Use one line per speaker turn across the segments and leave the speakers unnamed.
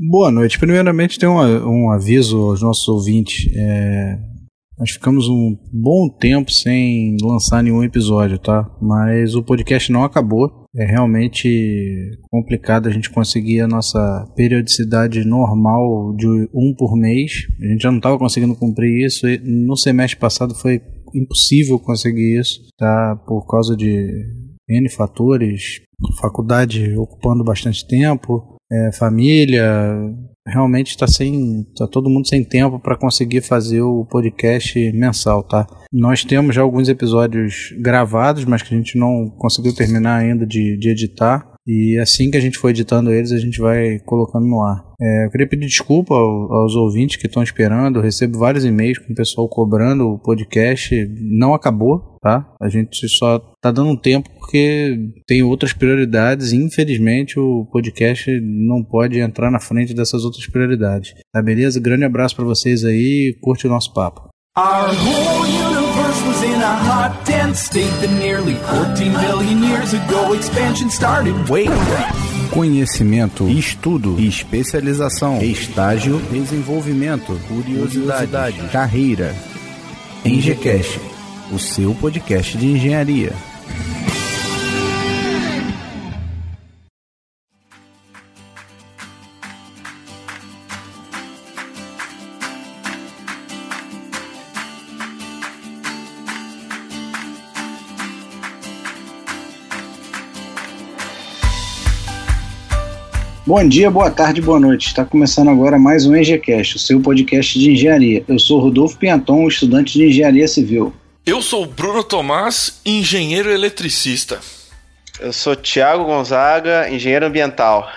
Boa noite. Primeiramente, tem um, um aviso aos nossos ouvintes. É, nós ficamos um bom tempo sem lançar nenhum episódio, tá? Mas o podcast não acabou. É realmente complicado a gente conseguir a nossa periodicidade normal de um por mês. A gente já não estava conseguindo cumprir isso. no semestre passado foi impossível conseguir isso, tá? Por causa de N fatores, faculdade ocupando bastante tempo, é, família, realmente está sem, tá todo mundo sem tempo para conseguir fazer o podcast mensal, tá? Nós temos já alguns episódios gravados, mas que a gente não conseguiu terminar ainda de, de editar. E assim que a gente for editando eles, a gente vai colocando no ar. É, eu queria pedir desculpa aos ouvintes que estão esperando. Eu recebo vários e-mails com o pessoal cobrando o podcast. Não acabou, tá? A gente só tá dando um tempo porque tem outras prioridades. E infelizmente o podcast não pode entrar na frente dessas outras prioridades. Tá beleza? Grande abraço para vocês aí. Curte o nosso papo. Our state that nearly 14 billion years ago expansion started. Wait. Conhecimento, estudo, especialização, estágio, desenvolvimento, curiosidade, curiosidade carreira. Engecast, o seu podcast de engenharia. Bom dia, boa tarde, boa noite. Está começando agora mais um EngCast, o seu podcast de engenharia. Eu sou Rodolfo Pianton, estudante de engenharia civil.
Eu sou Bruno Tomás, engenheiro eletricista.
Eu sou Tiago Gonzaga, engenheiro ambiental.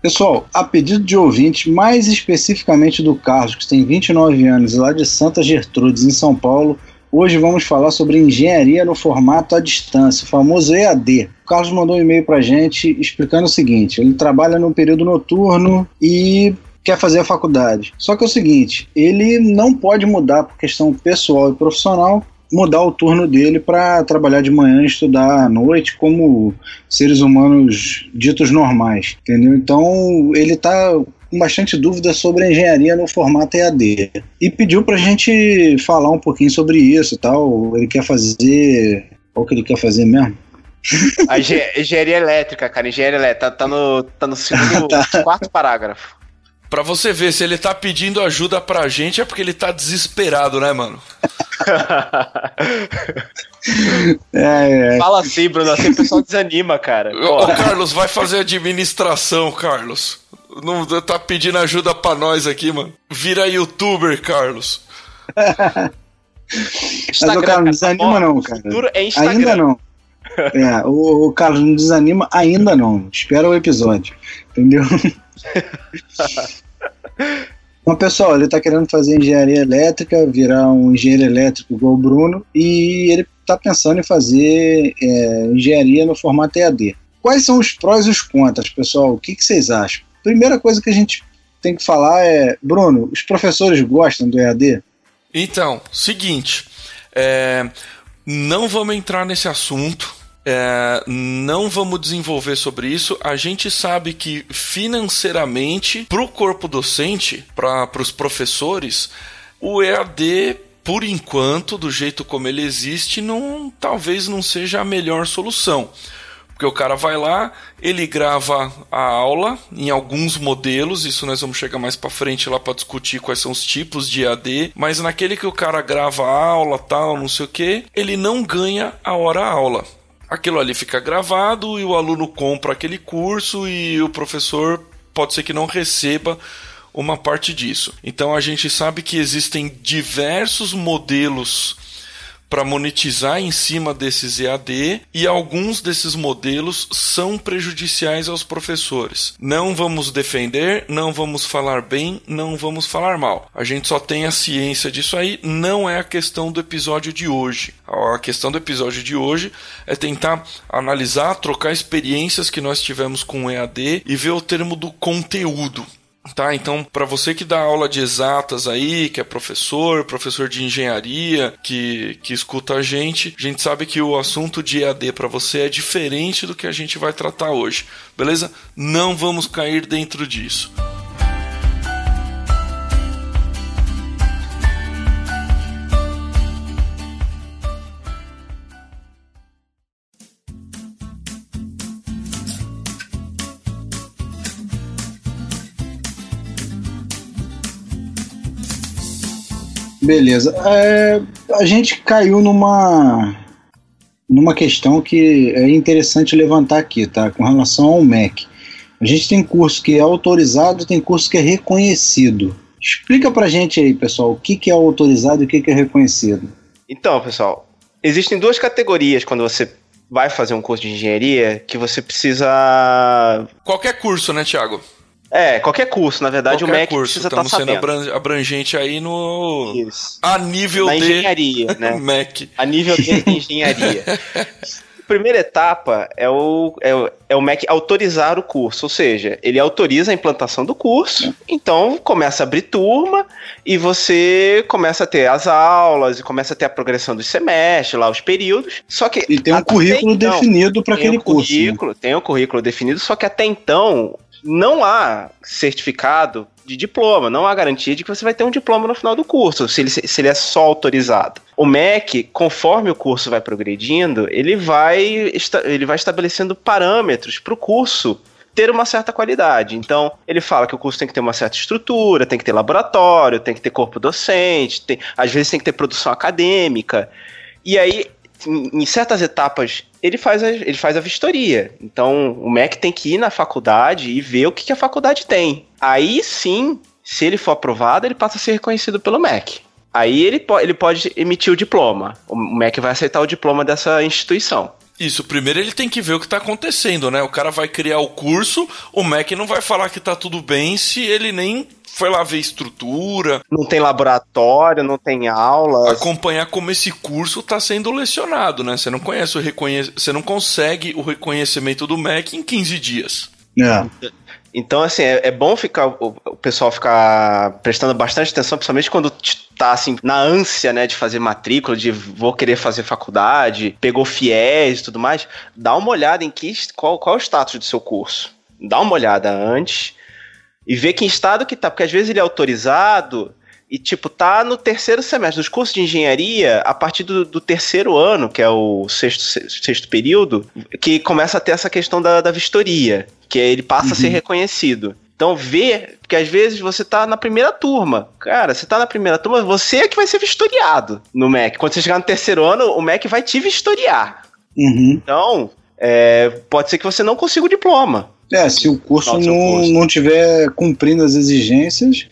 Pessoal, a pedido de ouvinte, mais especificamente do Carlos, que tem 29 anos, lá de Santa Gertrudes, em São Paulo, Hoje vamos falar sobre engenharia no formato à distância, o famoso EAD. O Carlos mandou um e-mail para a gente explicando o seguinte: ele trabalha no período noturno e quer fazer a faculdade. Só que é o seguinte, ele não pode mudar por questão pessoal e profissional, mudar o turno dele para trabalhar de manhã e estudar à noite como seres humanos ditos normais, entendeu? Então ele está com bastante dúvida sobre a engenharia no formato EAD. E pediu para a gente falar um pouquinho sobre isso tal. Ele quer fazer. Qual que ele quer fazer mesmo?
A engenharia elétrica, cara. Engenharia elétrica. Tá, tá no, tá no segundo, tá. quarto parágrafo.
Pra você ver, se ele tá pedindo ajuda pra gente é porque ele tá desesperado, né, mano?
é, é. Fala assim, Bruno, assim o pessoal desanima, cara.
Ô, Carlos, vai fazer administração, Carlos. Não tá pedindo ajuda pra nós aqui, mano. Vira youtuber, Carlos.
Mas o Carlos, não desanima não, cara. É ainda não. É, o, o Carlos não desanima ainda não. Espera o episódio. Entendeu? Então, pessoal, ele está querendo fazer engenharia elétrica, virar um engenheiro elétrico igual o Bruno, e ele está pensando em fazer é, engenharia no formato EAD. Quais são os prós e os contras, pessoal? O que, que vocês acham? Primeira coisa que a gente tem que falar é, Bruno, os professores gostam do EAD?
Então, seguinte, é, não vamos entrar nesse assunto, é, não vamos desenvolver sobre isso. A gente sabe que financeiramente, para o corpo docente, para os professores, o EAD por enquanto, do jeito como ele existe, não, talvez não seja a melhor solução. Porque o cara vai lá, ele grava a aula em alguns modelos, isso nós vamos chegar mais para frente lá para discutir quais são os tipos de AD, mas naquele que o cara grava a aula, tal, não sei o que, ele não ganha a hora aula. Aquilo ali fica gravado e o aluno compra aquele curso e o professor pode ser que não receba uma parte disso. Então a gente sabe que existem diversos modelos para monetizar em cima desses EAD e alguns desses modelos são prejudiciais aos professores. Não vamos defender, não vamos falar bem, não vamos falar mal. A gente só tem a ciência disso aí, não é a questão do episódio de hoje. A questão do episódio de hoje é tentar analisar, trocar experiências que nós tivemos com o EAD e ver o termo do conteúdo tá? Então, para você que dá aula de exatas aí, que é professor, professor de engenharia, que, que escuta a gente, a gente sabe que o assunto de EAD para você é diferente do que a gente vai tratar hoje, beleza? Não vamos cair dentro disso.
Beleza. É, a gente caiu numa numa questão que é interessante levantar aqui, tá? Com relação ao MEC. A gente tem curso que é autorizado, tem curso que é reconhecido. Explica pra gente aí, pessoal, o que, que é autorizado e o que, que é reconhecido.
Então, pessoal, existem duas categorias quando você vai fazer um curso de engenharia que você precisa.
Qualquer curso, né, Thiago?
É, qualquer curso, na verdade,
qualquer
o MEC
curso.
precisa estar
Estamos
tá
sendo
sabendo.
abrangente aí no.
Isso.
A nível
Na
de.
engenharia, né?
MEC.
A nível de engenharia. A primeira etapa é o, é, o, é o MEC autorizar o curso, ou seja, ele autoriza a implantação do curso, então começa a abrir turma e você começa a ter as aulas e começa a ter a progressão dos semestres, lá os períodos. Só que
E tem um currículo
então,
definido para aquele
um
curso. né?
currículo, Tem um currículo definido, só que até então não há certificado de diploma, não há garantia de que você vai ter um diploma no final do curso, se ele, se ele é só autorizado. O MEC, conforme o curso vai progredindo, ele vai, ele vai estabelecendo parâmetros para o curso ter uma certa qualidade. Então, ele fala que o curso tem que ter uma certa estrutura, tem que ter laboratório, tem que ter corpo docente, tem- às vezes tem que ter produção acadêmica. E aí, em certas etapas, ele faz, a, ele faz a vistoria. Então, o MEC tem que ir na faculdade e ver o que, que a faculdade tem. Aí sim, se ele for aprovado, ele passa a ser reconhecido pelo MEC. Aí ele, po- ele pode emitir o diploma. O MEC vai aceitar o diploma dessa instituição.
Isso, primeiro ele tem que ver o que está acontecendo, né? O cara vai criar o curso, o MEC não vai falar que tá tudo bem se ele nem foi lá ver estrutura,
Não tem laboratório, não tem aulas.
acompanhar como esse curso está sendo lecionado, né? Você não conhece o reconhe... você não consegue o reconhecimento do MEC em 15 dias.
É.
Então, assim, é, é bom ficar o, o pessoal ficar prestando bastante atenção, principalmente quando tá assim, na ânsia, né, de fazer matrícula, de vou querer fazer faculdade, pegou fiéis e tudo mais. Dá uma olhada em que, qual, qual é o status do seu curso. Dá uma olhada antes e vê que estado que tá, porque às vezes ele é autorizado e, tipo, tá no terceiro semestre. Nos cursos de engenharia, a partir do, do terceiro ano, que é o sexto, sexto período, que começa a ter essa questão da, da vistoria, que ele passa a ser reconhecido. Então, vê, porque às vezes você tá na primeira turma. Cara, você tá na primeira turma, você é que vai ser vistoriado no MEC. Quando você chegar no terceiro ano, o MEC vai te vistoriar.
Uhum.
Então, é, pode ser que você não consiga o diploma.
É, se o curso
seu
não,
curso.
não tiver cumprindo as exigências,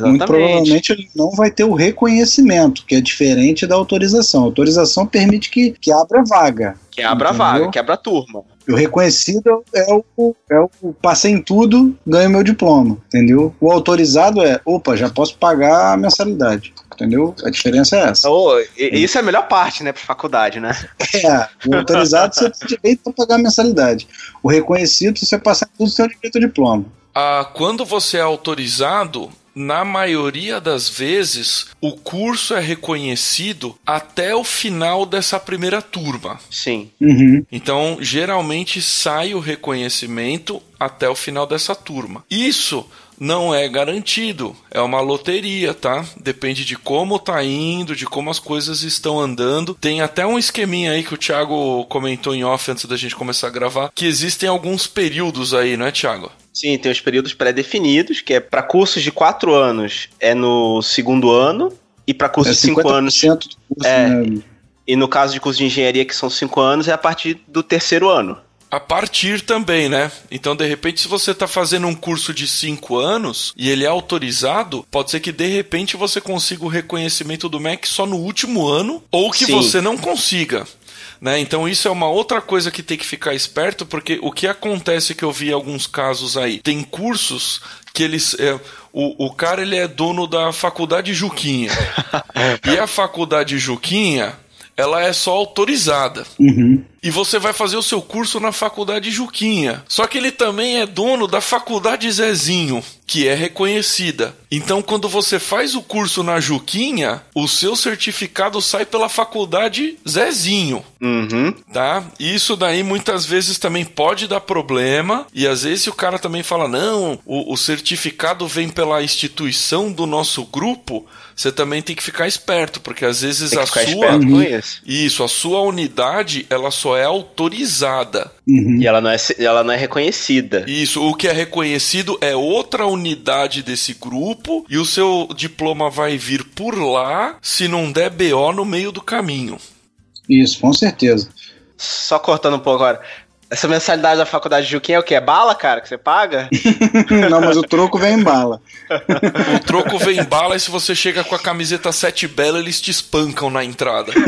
muito provavelmente ele não vai ter o reconhecimento, que é diferente da autorização. A autorização permite que, que abra vaga.
Que abra a
Entendeu?
vaga, que abra a turma.
E o reconhecido é o, é o passei em tudo, ganho meu diploma, entendeu? O autorizado é, opa, já posso pagar a mensalidade, entendeu? A diferença é essa.
Oh, isso é a melhor parte, né, pra faculdade, né?
É, o autorizado você tem direito a pagar a mensalidade. O reconhecido, você passar em tudo, o direito ao diploma.
Ah, quando você é autorizado, na maioria das vezes, o curso é reconhecido até o final dessa primeira turma.
Sim.
Uhum.
Então, geralmente sai o reconhecimento até o final dessa turma. Isso não é garantido, é uma loteria, tá? Depende de como tá indo, de como as coisas estão andando. Tem até um esqueminha aí que o Thiago comentou em off antes da gente começar a gravar, que existem alguns períodos aí, não é, Thiago?
Sim, tem os períodos pré-definidos, que é para cursos de quatro anos é no segundo ano, e para
É
cursos de cinco anos.
50% do curso,
É.
né?
E no caso de curso de engenharia, que são cinco anos, é a partir do terceiro ano.
A partir também, né? Então, de repente, se você está fazendo um curso de 5 anos e ele é autorizado, pode ser que de repente você consiga o reconhecimento do MEC só no último ano ou que
Sim.
você não consiga. Né? Então isso é uma outra coisa que tem que ficar esperto, porque o que acontece que eu vi alguns casos aí, tem cursos que eles. é, o, o cara ele é dono da faculdade Juquinha. e a faculdade Juquinha, ela é só autorizada.
Uhum.
e você vai fazer o seu curso na faculdade Juquinha. Só que ele também é dono da faculdade Zezinho, que é reconhecida. Então, quando você faz o curso na Juquinha, o seu certificado sai pela faculdade Zezinho.
Uhum.
Tá? Isso daí muitas vezes também pode dar problema. E às vezes o cara também fala: não, o, o certificado vem pela instituição do nosso grupo você também tem que ficar esperto, porque às vezes a sua.
esperto com isso.
Isso, a sua unidade, ela só é autorizada.
Uhum.
E ela não, é, ela não é reconhecida.
Isso, o que é reconhecido é outra unidade desse grupo e o seu diploma vai vir por lá se não der BO no meio do caminho.
Isso, com certeza.
Só cortando um pouco agora. Essa mensalidade da faculdade de Juquinha é o quê? É bala, cara, que você paga?
Não, mas o troco vem em bala.
O troco vem bala e se você chega com a camiseta sete bela, eles te espancam na entrada.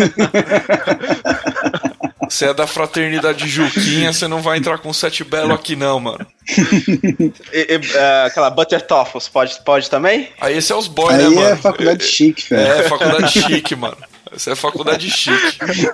Você é da fraternidade Juquinha, você não vai entrar com sete belo aqui não, mano.
E- e, é, aquela Butter Toffles, pode, pode também?
Aí esse é os boys, né,
Aí
mano?
é faculdade chique, velho.
É, faculdade chique, mano. Essa é faculdade chique.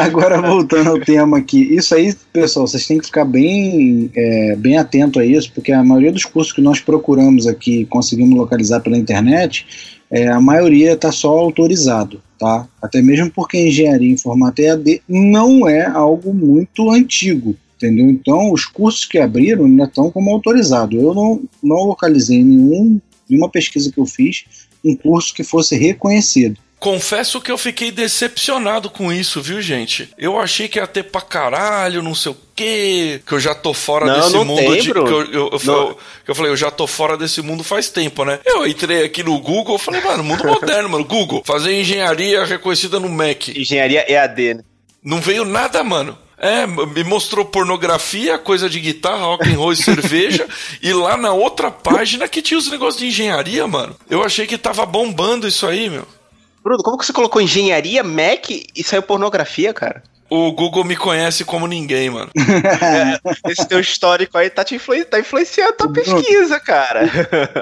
Agora voltando ao tema aqui, isso aí, pessoal, vocês têm que ficar bem, é, bem atento a isso, porque a maioria dos cursos que nós procuramos aqui, conseguimos localizar pela internet, é, a maioria está só autorizado, tá? Até mesmo porque engenharia em formato EAD não é algo muito antigo, entendeu? Então, os cursos que abriram ainda estão como autorizado. Eu não, não localizei nenhum, nenhuma pesquisa que eu fiz um curso que fosse reconhecido.
Confesso que eu fiquei decepcionado com isso, viu, gente? Eu achei que ia ter pra caralho, não sei o quê, que eu já tô fora
Não,
desse
não
mundo
tem,
de. Eu, eu, eu,
Não.
eu- falei, eu já tô fora desse mundo faz tempo, né? Eu entrei aqui no Google, eu falei, mano, mundo moderno, mano. Google, fazer engenharia reconhecida no Mac.
Engenharia EAD, né?
Não veio nada, mano. É, me mostrou pornografia, coisa de guitarra, rock and roll e cerveja. E lá na outra página que tinha os negócios de engenharia, mano. Eu achei que tava bombando isso aí, meu.
Bruno, como que você colocou engenharia Mac e saiu pornografia, cara?
O Google me conhece como ninguém, mano.
Esse teu histórico aí tá te influen- tá influenciando a tua pesquisa, cara.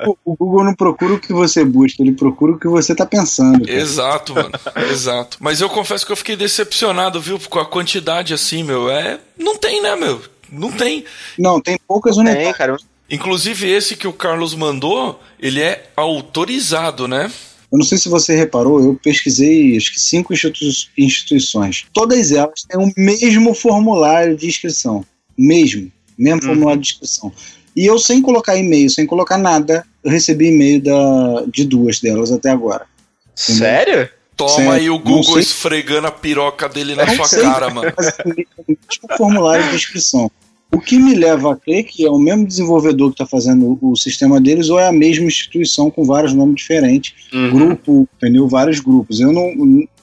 O- O Google não procura o que você busca, ele procura o que você tá pensando. cara.
Exato, mano. Exato. Mas eu confesso que eu fiquei decepcionado, viu? Com a quantidade assim, meu. É. Não tem, né, meu? Não tem.
Não, tem poucas
Tem,
unidades.
cara.
Inclusive, esse que o Carlos mandou, ele é autorizado, né?
Eu não sei se você reparou, eu pesquisei acho que cinco institu- instituições. Todas elas têm o mesmo formulário de inscrição. Mesmo. Mesmo formulário de inscrição. E eu, sem colocar e-mail, sem colocar nada, eu recebi e-mail da, de duas delas até agora.
Sério?
Toma
Sério,
aí o Google esfregando a piroca dele na
Não
sua
sei.
cara, mano.
É o mesmo formulário de inscrição. O que me leva a crer que é o mesmo desenvolvedor que está fazendo o sistema deles ou é a mesma instituição com vários nomes diferentes,
Uhum.
grupo, entendeu? Vários grupos. Eu não,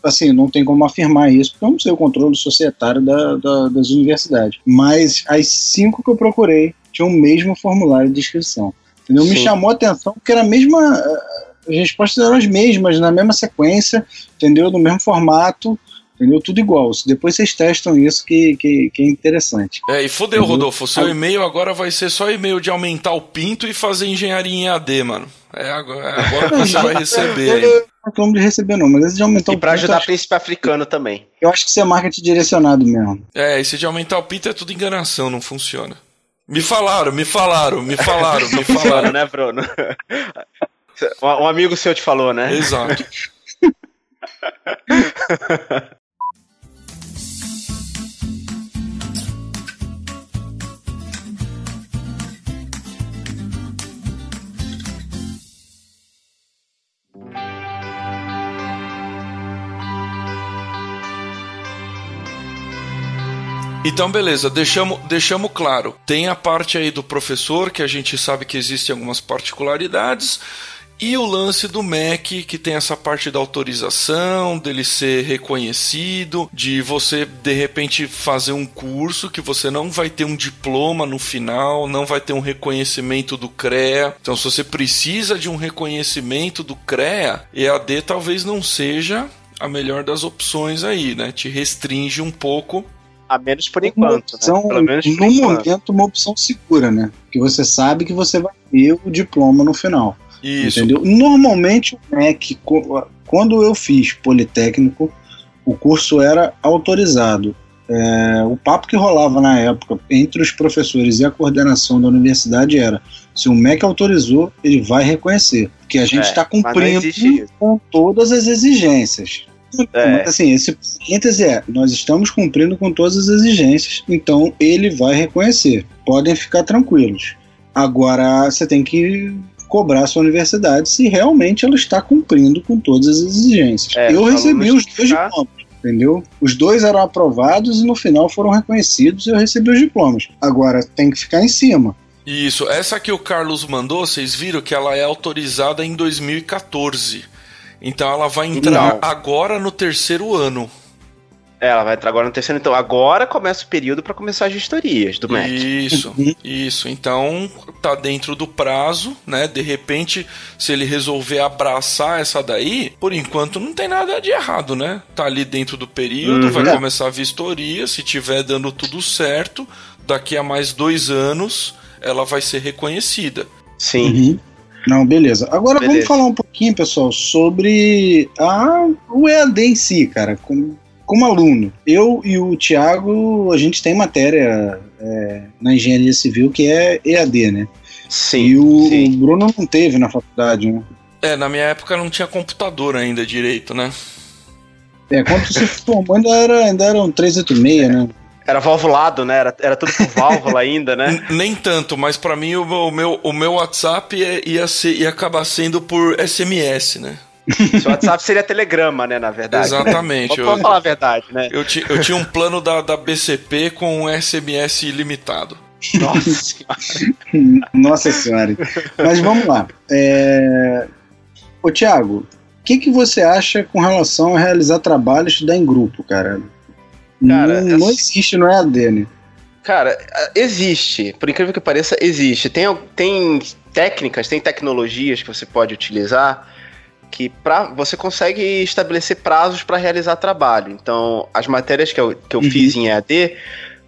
assim, não tem como afirmar isso, porque eu não sei o controle societário da, da- das universidades. Mas as cinco que eu procurei tinham o mesmo formulário de inscrição. Entendeu? Me chamou a atenção porque era a mesma. eh, As respostas eram as mesmas, na mesma sequência, entendeu? No mesmo formato, entendeu? Tudo igual. Depois vocês testam isso que, que, que é interessante.
É, e fodeu. Rodolfo. O seu e-mail agora vai ser só e-mail de aumentar o pinto e fazer engenharia em AD, mano. É agora, é agora que você vai receber.
Eu não reclamo de receber, não, mas esse de aumentar
E
o
pra
pinto,
ajudar
eu acho-
príncipe africano também.
eu acho que isso é marketing direcionado mesmo.
É, esse de aumentar o pinto é tudo enganação, não funciona. Me falaram, me falaram, me falaram, me falaram.
né, Bruno? Um amigo seu te falou, né?
Exato. Então, beleza, deixamos, deixamos claro. Tem a parte aí do professor, que a gente sabe que existem algumas particularidades, e o lance do MEC, que tem essa parte da autorização, dele ser reconhecido, de você de repente fazer um curso que você não vai ter um diploma no final, não vai ter um reconhecimento do CREA. Então, se você precisa de um reconhecimento do CREA, EAD talvez não seja a melhor das opções aí, né? Te restringe um pouco
A menos por enquanto,
opção,
né? Pelo menos por
no
enquanto.
momento, uma opção segura, né? Que você sabe que você vai ter o diploma no final.
isso.
Entendeu? Normalmente o MEC, quando eu fiz Politécnico, o curso era autorizado. É, o papo que rolava na época entre os professores e a coordenação da universidade era: se o MEC autorizou, ele vai reconhecer. Porque a gente está é, tá cumprindo com todas as exigências. É. Assim, esse parêntese é: nós estamos cumprindo com todas as exigências, então ele vai reconhecer. Podem ficar tranquilos. Agora você tem que cobrar a sua universidade se realmente ela está cumprindo com todas as exigências. É, eu recebi os dois diplomas, entendeu? Os dois eram aprovados e no final foram reconhecidos e eu recebi os diplomas. Agora tem que ficar em cima.
Isso, essa que o Carlos mandou, vocês viram que ela é autorizada em 2014. Então ela vai entrar Não. agora no terceiro ano.
É, ela vai entrar agora no terceiro. Então, agora começa o período para começar as gestorias do MEC.
Isso, uhum. isso. Então, tá dentro do prazo, né? De repente, se ele resolver abraçar essa daí, por enquanto não tem nada de errado, né? Tá ali dentro do período, uhum. vai começar a vistoria. Se tiver dando tudo certo, daqui a mais dois anos, ela vai ser reconhecida.
Sim.
Uhum. Não, beleza. Agora beleza. vamos falar um pouquinho, pessoal, sobre a, o EAD em si, cara. Como, como aluno, eu e o Thiago, a gente tem matéria é, na engenharia civil que é EAD, né?
Sim.
E o,
sim.
Bruno não teve na faculdade, né?
É, na minha época não tinha computador ainda direito, né?
É, quando você formou ainda, era, ainda eram 386, né?
Era valvulado, né? Era, era tudo por válvula ainda, né?
Nem tanto, mas para mim o, o, meu, o meu WhatsApp ia, ser, ia acabar sendo por SMS, né?
Seu WhatsApp seria telegrama, né, na verdade.
Exatamente.
Né? Vamos falar a verdade, né?
Eu, ti, eu tinha um plano da, da BCP com um SMS ilimitado.
Nossa senhora.
Nossa senhora. Mas vamos lá. É... Ô, Thiago, o que, que você acha com relação a realizar trabalho e estudar em grupo, cara? Cara, não, não existe no EAD, né?
Cara, existe. Por incrível que pareça, existe. Tem, tem técnicas, tem tecnologias que você pode utilizar que pra, você consegue estabelecer prazos para realizar trabalho. Então, as matérias que eu, que eu uhum. fiz em EAD,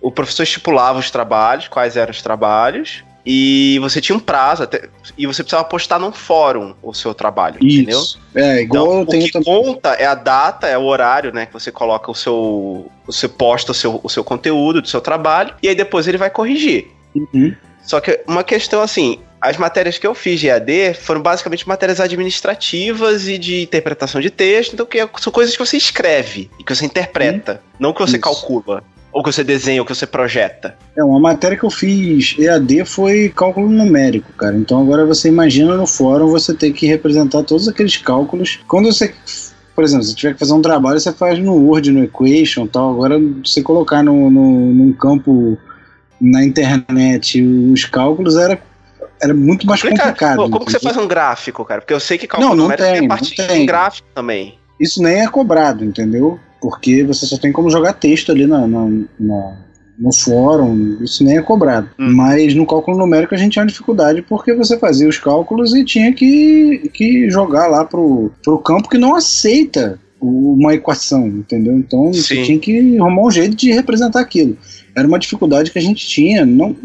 o professor estipulava os trabalhos, quais eram os trabalhos, e você tinha um prazo até, e você precisava postar num fórum o seu trabalho, Isso. entendeu?
É, igual então, eu tenho
o que também. conta é a data, é o horário, né, que você coloca o seu você posta o seu, o seu conteúdo do seu trabalho e aí depois ele vai corrigir.
Uhum.
Só que uma questão assim, as matérias que eu fiz de EAD foram basicamente matérias administrativas e de interpretação de texto, então que são coisas que você escreve e que você interpreta, uhum. não que você Isso. calcula. Ou que você desenha, ou que você projeta?
É, uma matéria que eu fiz EAD foi cálculo numérico, cara. Então agora você imagina no fórum você ter que representar todos aqueles cálculos. Quando você por exemplo, se tiver que fazer um trabalho, você faz no Word, no Equation tal. Agora, você colocar no, no, num campo na internet os cálculos era, era muito mais Explica, complicado. Pô,
como que você faz um gráfico, cara? Porque eu sei que cálculo não, não tem, tem parte não tem. gráfico também.
Isso nem é cobrado, entendeu? Porque você só tem como jogar texto ali na, na, na no fórum, isso nem é cobrado. Hum. Mas no cálculo numérico a gente tinha dificuldade porque você fazia os cálculos e tinha que, que jogar lá pro, pro campo que não aceita uma equação, entendeu? Então Sim. você tinha que arrumar um jeito de representar aquilo. Era uma dificuldade que a gente tinha. Não,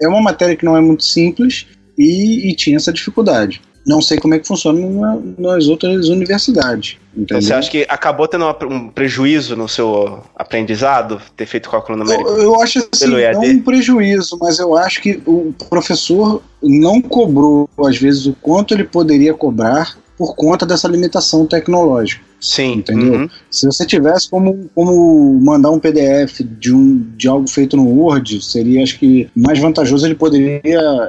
é uma matéria que não é muito simples e, e tinha essa dificuldade. Não sei como é que funciona na, nas outras universidades.
Então você acha que acabou tendo um prejuízo no seu aprendizado, ter feito cálculo numérico?
Eu, eu acho assim, não um prejuízo, mas eu acho que o professor não cobrou, às vezes, o quanto ele poderia cobrar por conta dessa limitação tecnológica.
Sim.
Entendeu? Uhum. Se você tivesse como, como mandar um PDF de, um, de algo feito no Word, seria, acho que, mais vantajoso, ele poderia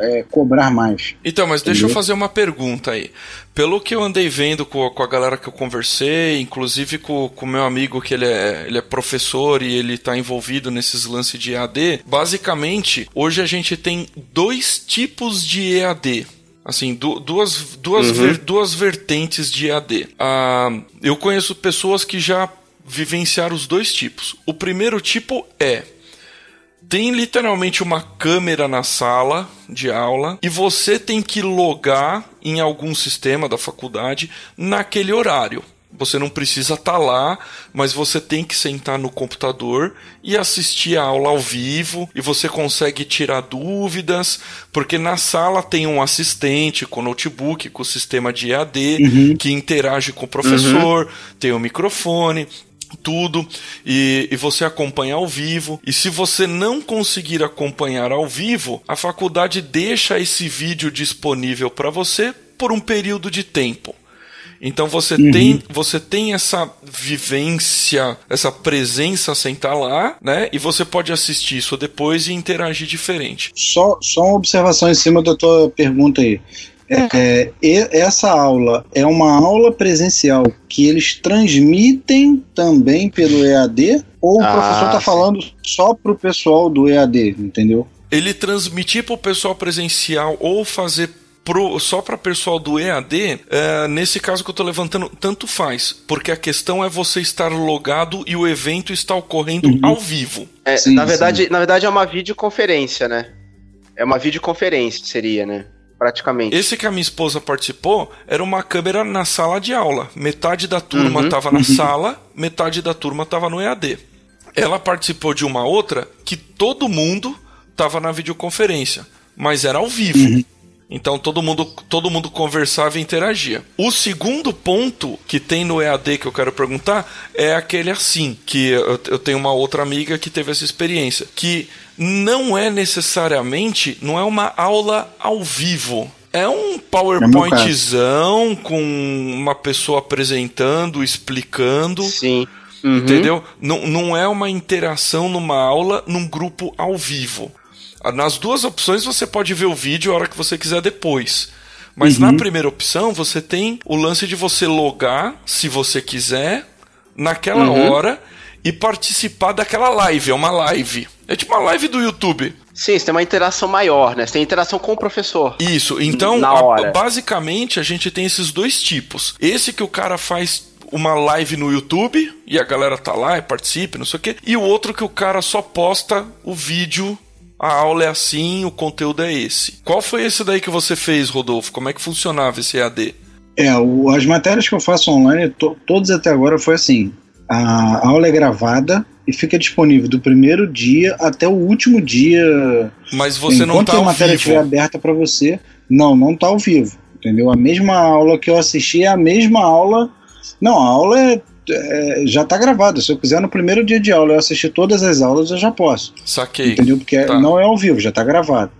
é, cobrar mais.
Então, mas entendeu? deixa eu fazer uma pergunta aí. Pelo que eu andei vendo com, com a galera que eu conversei, inclusive com o meu amigo que ele é, ele é professor e ele está envolvido nesses lances de EAD, basicamente, hoje a gente tem dois tipos de EAD. Assim, du duas, duas, uhum. ver duas vertentes de AD. Ah, eu conheço pessoas que já vivenciaram os dois tipos. O primeiro tipo é tem literalmente uma câmera na sala de aula e você tem que logar em algum sistema da faculdade naquele horário. Você não precisa estar tá lá, mas você tem que sentar no computador e assistir a aula ao vivo e você consegue tirar dúvidas, porque na sala tem um assistente com notebook, com sistema de EAD, uhum. que interage com o professor, uhum. tem o um microfone, tudo e, e, você acompanha ao vivo. E se você não conseguir acompanhar ao vivo, a faculdade deixa esse vídeo disponível para você por um período de tempo. Então você uhum. tem você tem essa vivência, essa presença sem estar lá, né? E você pode assistir isso depois e interagir diferente.
Só, só uma observação em cima da tua pergunta aí. É, é, essa aula é uma aula presencial que eles transmitem também pelo EAD? Ou ah, o professor está falando só para o pessoal do EAD, entendeu?
Ele transmitir para o pessoal presencial ou fazer pro, só para pessoal do EAD, é, nesse caso que eu estou levantando, tanto faz, porque a questão é você estar logado e o evento está ocorrendo uhum. ao vivo.
É, sim, na, verdade, sim. na verdade é uma videoconferência, né? É uma videoconferência, seria, né? Praticamente.
Esse que a minha esposa participou era uma câmera na sala de aula. Metade da turma estava uhum. na uhum. sala, metade da turma estava no EAD. Ela participou de uma outra que todo mundo estava na videoconferência, mas era ao vivo. Uhum. Então todo mundo, todo mundo conversava e interagia. O segundo ponto que tem no EAD que eu quero perguntar é aquele assim, que eu, eu tenho uma outra amiga que teve essa experiência, que não é necessariamente, não é uma aula ao vivo. É um PowerPointzão com uma pessoa apresentando, explicando.
Sim.
Uhum. Entendeu? Não, não é uma interação numa aula num grupo ao vivo. Nas duas opções você pode ver o vídeo a hora que você quiser depois. Mas uhum. na primeira opção você tem o lance de você logar, se você quiser, naquela uhum. hora e participar daquela live. É uma live. É tipo uma live do YouTube.
Sim, você tem uma interação maior, né? Você tem interação com o professor.
Isso. Então, a, basicamente, a gente tem esses dois tipos. Esse que o cara faz uma live no YouTube e a galera tá lá e participa, não sei o quê. E o outro que o cara só posta o vídeo a aula é assim, o conteúdo é esse. Qual foi esse daí que você fez, Rodolfo? Como é que funcionava esse EAD?
É, o, as matérias que eu faço online, to, todas até agora foi assim: a aula é gravada e fica disponível do primeiro dia até o último dia.
Mas você não está
ao vivo. Enquanto a matéria estiver aberta para você, não, não está ao vivo. Entendeu? A mesma aula que eu assisti é a mesma aula. Não, a aula é é, já está gravado. Se eu quiser no primeiro dia de aula eu assistir todas as aulas, eu já posso.
Saquei.
Entendeu? Porque tá. não é ao vivo, já está gravado.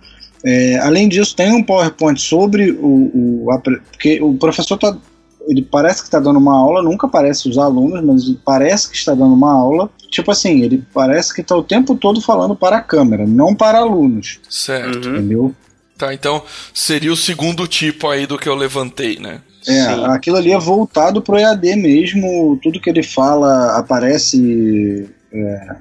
É, além disso, tem um PowerPoint sobre o. o a, porque o professor está. Ele parece que está dando uma aula, nunca parece os alunos, mas parece que está dando uma aula. Tipo assim, ele parece que está o tempo todo falando para a câmera, não para alunos.
Certo.
Uhum. Entendeu?
Tá, então seria o segundo tipo aí do que eu levantei, né?
É, Sim. aquilo ali é voltado pro EAD mesmo, tudo que ele fala aparece. É,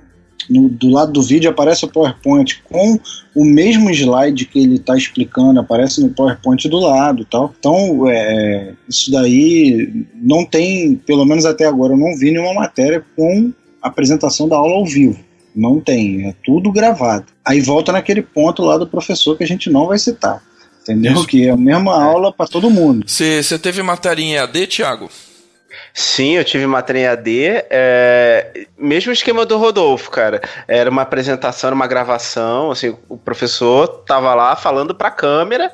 no, do lado do vídeo aparece o PowerPoint com o mesmo slide que ele está explicando, aparece no PowerPoint do lado tal. Então, é, isso daí não tem, pelo menos até agora, eu não vi nenhuma matéria com apresentação da aula ao vivo. Não tem, é tudo gravado. Aí volta naquele ponto lá do professor que a gente não vai citar. Entendeu? Isso. Que é a mesma é. aula para todo mundo.
Você teve matéria em EAD, Thiago?
Sim, eu tive matéria em AD. É, mesmo esquema do Rodolfo, cara. Era uma apresentação, era uma gravação. Assim, o professor tava lá falando para a câmera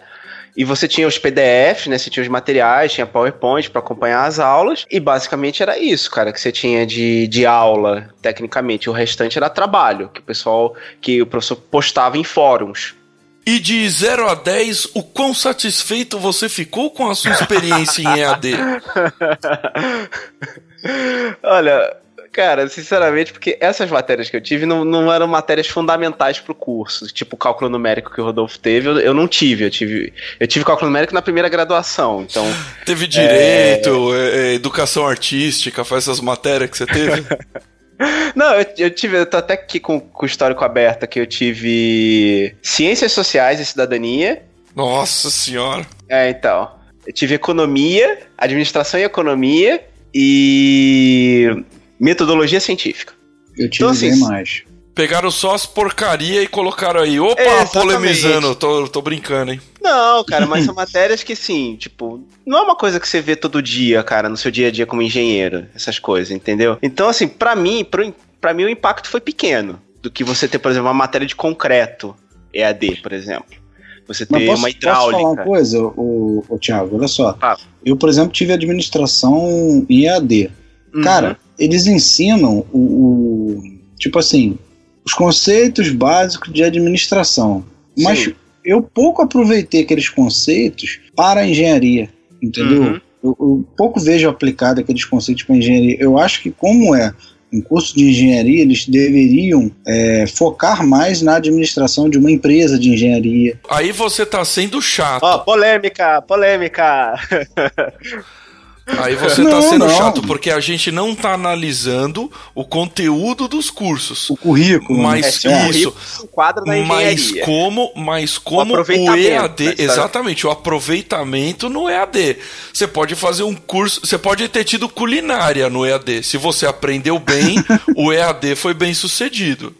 e você tinha os PDFs, né? Você tinha os materiais, tinha PowerPoint para acompanhar as aulas. E basicamente era isso, cara, que você tinha de, de aula, tecnicamente. O restante era trabalho, que o pessoal, que o professor postava em fóruns.
E de 0 a 10, o quão satisfeito você ficou com a sua experiência em EAD?
Olha, cara, sinceramente, porque essas matérias que eu tive não, não eram matérias fundamentais pro curso. Tipo o cálculo numérico que o Rodolfo teve, eu, eu não tive. Eu tive, eu tive cálculo numérico na primeira graduação. Então.
Teve direito, é... é educação artística, foi essas matérias que você teve?
Não, eu, eu, tive, eu tô até aqui com, com o histórico aberto, que eu tive Ciências Sociais e Cidadania.
Nossa senhora.
É, então. Eu tive Economia, Administração e Economia e Metodologia Científica.
Eu tive então, assim, bem mais.
Pegaram só as porcaria e colocaram aí. Opa, Exatamente. polemizando. Tô, tô brincando, hein?
Não, cara, mas são matérias que, sim, tipo, não é uma coisa que você vê todo dia, cara, no seu dia a dia como engenheiro, essas coisas, entendeu? Então, assim, para mim, pro, pra mim o impacto foi pequeno. Do que você ter, por exemplo, uma matéria de concreto, EAD, por exemplo. Você ter posso, uma hidráulica. Posso
falar uma coisa, o, o Thiago? Olha só. Ah. Eu, por exemplo, tive administração em EAD. Uhum. Cara, eles ensinam o, o tipo assim, os conceitos básicos de administração. Mas Sim. eu pouco aproveitei aqueles conceitos para a engenharia, entendeu? Uhum. Eu, eu, pouco vejo aplicado aqueles conceitos para engenharia. Eu acho que como é um curso de engenharia, eles deveriam é, focar mais na administração de uma empresa de engenharia.
Aí você tá sendo chato.
Ó, oh, polêmica, polêmica.
Aí você tá não, tá sendo não. chato, porque a gente não tá analisando o conteúdo dos cursos.
O currículo.
Mas
é,
isso.
O quadro da
mas como, mas como o, o EAD, né, exatamente, o aproveitamento no EAD. Você pode fazer um curso, você pode ter tido culinária no EAD. Se você aprendeu bem, o EAD foi bem sucedido.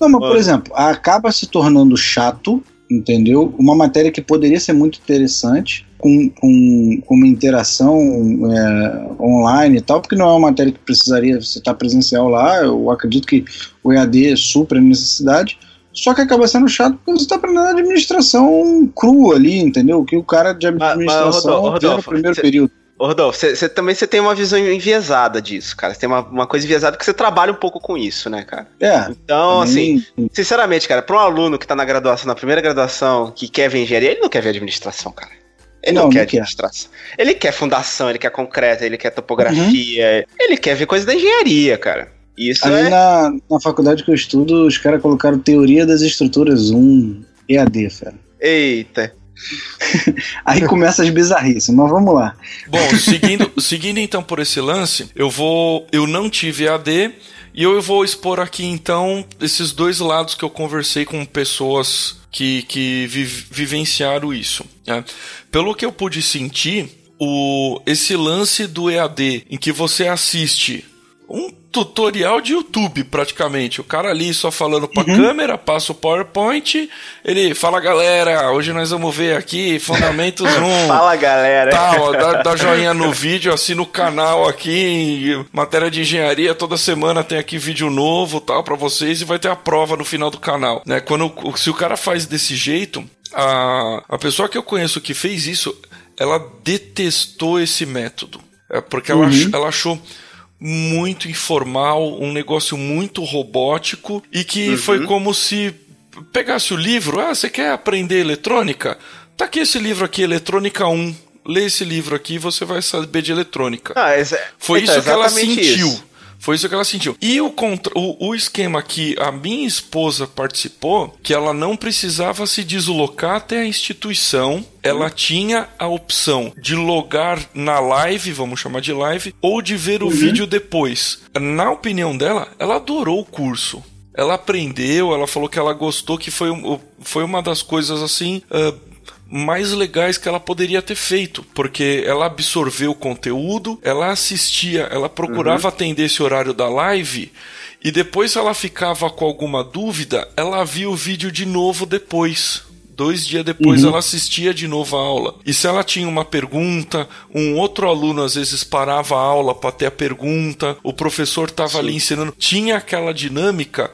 Não, mas, por exemplo, acaba se tornando chato, entendeu? Uma matéria que poderia ser muito interessante com, com, com uma interação é, online e tal, porque não é uma matéria que precisaria você estar presencial lá. Eu acredito que o EAD supra a necessidade. Só que acaba sendo chato porque você está aprendendo administração crua ali, entendeu? Que o cara de administração mas, mas, no primeiro cê, período.
Rodolfo, você também você tem uma visão enviesada disso, cara. Você tem uma, uma coisa enviesada que você trabalha um pouco com isso, né, cara?
É.
Então, assim, sinceramente, cara, para um aluno que está na graduação, na primeira graduação, que quer ver engenharia, ele não quer ver administração, cara. Ele não, não quer administração. Quer. Ele quer fundação, ele quer concreto, ele quer topografia, uhum. ele quer ver coisa da engenharia, cara. Isso
Ali
é...
na, na faculdade que eu estudo, os caras colocaram teoria das estruturas 1, EAD, fera.
Eita.
Aí começa as bizarrices, mas vamos lá.
Bom, seguindo, seguindo então por esse lance, eu vou. Eu não tive EAD e eu vou expor aqui então esses dois lados que eu conversei com pessoas que, que vi, vivenciaram isso. Né? Pelo que eu pude sentir, o, esse lance do EAD, em que você assiste um tutorial de YouTube, praticamente. O cara ali só falando pra uhum. câmera, passa o PowerPoint, ele fala, galera, hoje nós vamos ver aqui Fundamentos 1.
fala, galera.
Tal, dá, dá joinha no vídeo, assina o canal aqui, matéria de engenharia, toda semana tem aqui vídeo novo, tal, para vocês, e vai ter a prova no final do canal, né? Quando, se o cara faz desse jeito, a, a pessoa que eu conheço que fez isso, ela detestou esse método. É porque ela, uhum. ela achou muito informal, um negócio muito robótico e que uhum. foi como se pegasse o livro, ah, você quer aprender eletrônica? Tá aqui esse livro aqui, Eletrônica 1. Lê esse livro aqui e você vai saber de eletrônica.
Ah,
Foi então, isso que ela sentiu. Isso. Foi isso que ela sentiu. E o, o, o, esquema que a minha esposa participou, que ela não precisava se deslocar até a instituição, ela tinha a opção de logar na live, vamos chamar de live, ou de ver o uhum. vídeo depois. Na opinião dela, ela adorou o curso. Ela aprendeu, ela falou que ela gostou, que foi, foi uma das coisas assim. Uh, mais legais que ela poderia ter feito, porque ela absorveu o conteúdo, ela assistia, ela procurava uhum. atender esse horário da live e depois se ela ficava com alguma dúvida, ela via o vídeo de novo depois. Dois dias depois uhum. ela assistia de novo a aula. E se ela tinha uma pergunta, um outro aluno às vezes parava a aula para ter a pergunta, o professor estava ali ensinando. Tinha aquela dinâmica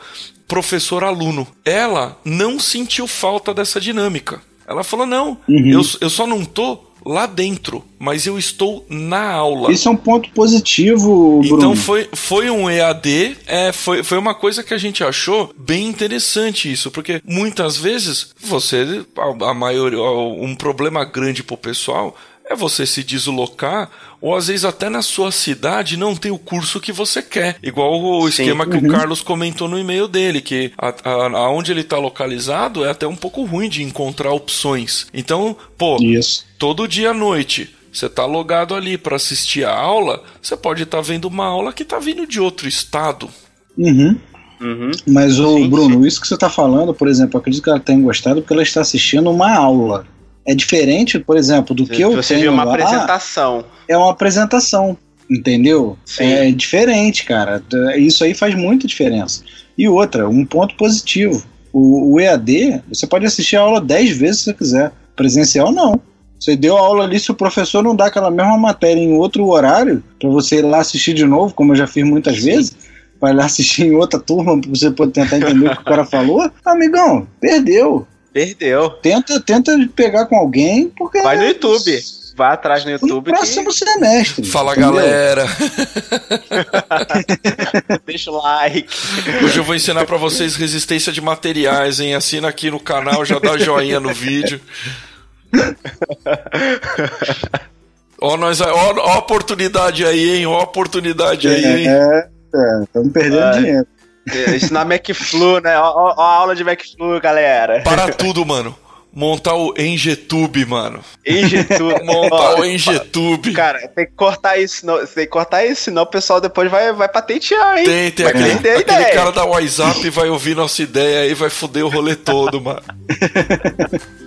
professor-aluno. Ela não sentiu falta dessa dinâmica. Ela falou: não, uhum. eu, eu só não tô lá dentro, mas eu estou na aula.
Isso é um ponto positivo,
Bruno. Então foi, foi um EAD, é, foi, foi uma coisa que a gente achou bem interessante isso, porque muitas vezes você, a, a maioria, um problema grande pro pessoal é você se deslocar ou às vezes até na sua cidade não tem o curso que você quer. Igual o Sim. esquema que uhum. o Carlos comentou no e-mail dele, que a, a, aonde ele está localizado é até um pouco ruim de encontrar opções. Então, pô,
Isso.
todo dia à noite você está logado ali para assistir a aula, você pode estar tá vendo uma aula que está vindo de outro estado.
Uhum. Uhum. Mas, o Bruno, isso que você está falando, por exemplo, acredito que ela tenha gostado porque ela está assistindo uma aula. É diferente, por exemplo, do que eu
você
tenho
viu uma
lá,
apresentação.
É uma apresentação, entendeu? Sim. É diferente, cara. Isso aí faz muita diferença. E outra, um ponto positivo. O, o EAD, você pode assistir a aula 10 vezes se você quiser. Presencial, não. Você deu a aula ali, se o professor não dá aquela mesma matéria em outro horário, para você ir lá assistir de novo, como eu já fiz muitas Sim. vezes, vai lá assistir em outra turma para você poder tentar entender o que o cara falou, amigão, perdeu.
Perdeu.
Tenta, tenta pegar com alguém, porque.
Vai no YouTube. Vai atrás no YouTube.
No próximo que... semestre.
Fala entendeu? galera.
Deixa o like.
Hoje eu vou ensinar para vocês resistência de materiais, hein? Assina aqui no canal, já dá joinha no vídeo. Ó, nós, ó, ó a oportunidade aí, hein? Ó a oportunidade aí, hein?
É, estamos é, perdendo Ai. dinheiro.
É, ensinar MacFlu, né? Ó, ó, a aula de MacFlu, galera.
Para tudo, mano montar o Engetube, mano.
Engetube.
montar o Engetube.
Cara, tem que cortar isso, senão, tem que cortar isso, senão o pessoal depois vai, vai patentear, hein?
Tem, tem. Vai aquele, aquele cara da WhatsApp vai ouvir nossa ideia e vai foder o rolê todo, mano.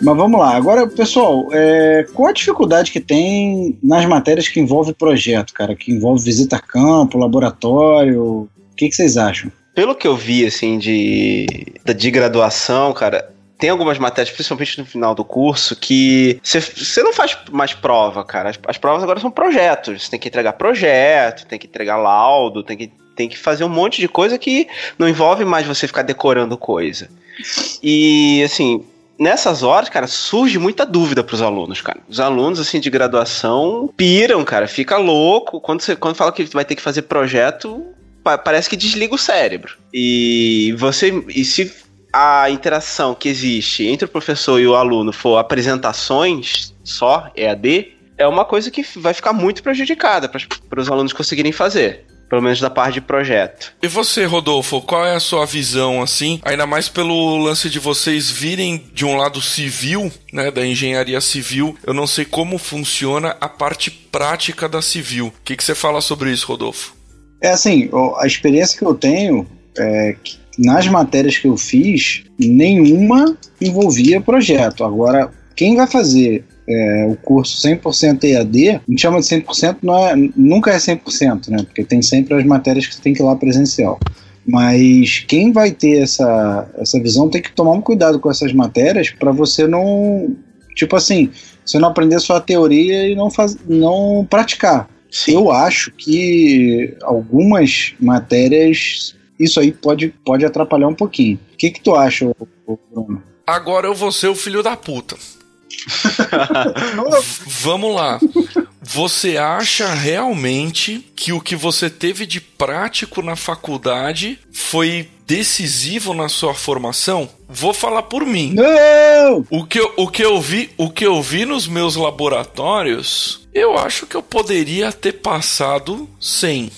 Mas vamos lá. Agora, pessoal, é, qual a dificuldade que tem nas matérias que envolve projeto, cara? Que envolve visita a campo, laboratório? O que, que vocês acham?
Pelo que eu vi, assim, de, de graduação, cara, tem algumas matérias, principalmente no final do curso, que você não faz mais prova, cara. As, as, provas agora são projetos. Você tem que entregar projeto, tem que entregar laudo, tem que, tem que fazer um monte de coisa que não envolve mais você ficar decorando coisa. E, assim, nessas horas, cara, surge muita dúvida pros alunos, cara. Os alunos, assim, de graduação piram, cara, fica louco. Quando você quando fala que vai ter que fazer projeto, pa parece que desliga o cérebro. E você. E se a interação que existe entre o professor e o aluno for apresentações só, EAD, é uma coisa que vai ficar muito prejudicada para os alunos conseguirem fazer. Pelo menos da parte de projeto.
E você, Rodolfo, qual é a sua visão, assim? Ainda mais pelo lance de vocês virem de um lado civil, né, da engenharia civil. Eu não sei como funciona a parte prática da civil. O que, que você fala sobre isso, Rodolfo?
É assim, a experiência que eu tenho é que nas matérias que eu fiz, nenhuma envolvia projeto. Agora, quem vai fazer é, o curso 100% EAD, a gente chama de 100%, não é, nunca é 100%, né? Porque tem sempre as matérias que você tem que ir lá presencial. Mas quem vai ter essa, essa visão tem que tomar um cuidado com essas matérias para você não. Tipo assim, você não aprender só a teoria e não, faz, não praticar. Sim. Eu acho que algumas matérias isso aí pode, pode atrapalhar um pouquinho. O que, que tu acha, Bruno?
Agora eu vou ser o filho da puta. Vamos lá. Você acha realmente que o que você teve de prático na faculdade foi decisivo na sua formação? Vou falar por mim.
Não!
O que eu, o que eu vi, o que eu vi nos meus laboratórios, eu acho que eu poderia ter passado sem.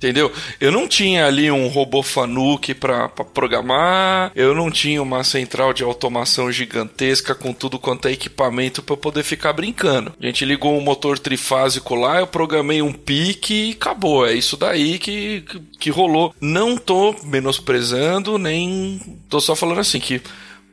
Entendeu? Eu não tinha ali um robô Fanuc para programar, eu não tinha uma central de automação gigantesca com tudo quanto é equipamento para poder ficar brincando. A gente ligou um motor trifásico lá, eu programei um pique e acabou. É isso daí que, que, que rolou. Não tô menosprezando, nem. tô só falando assim que.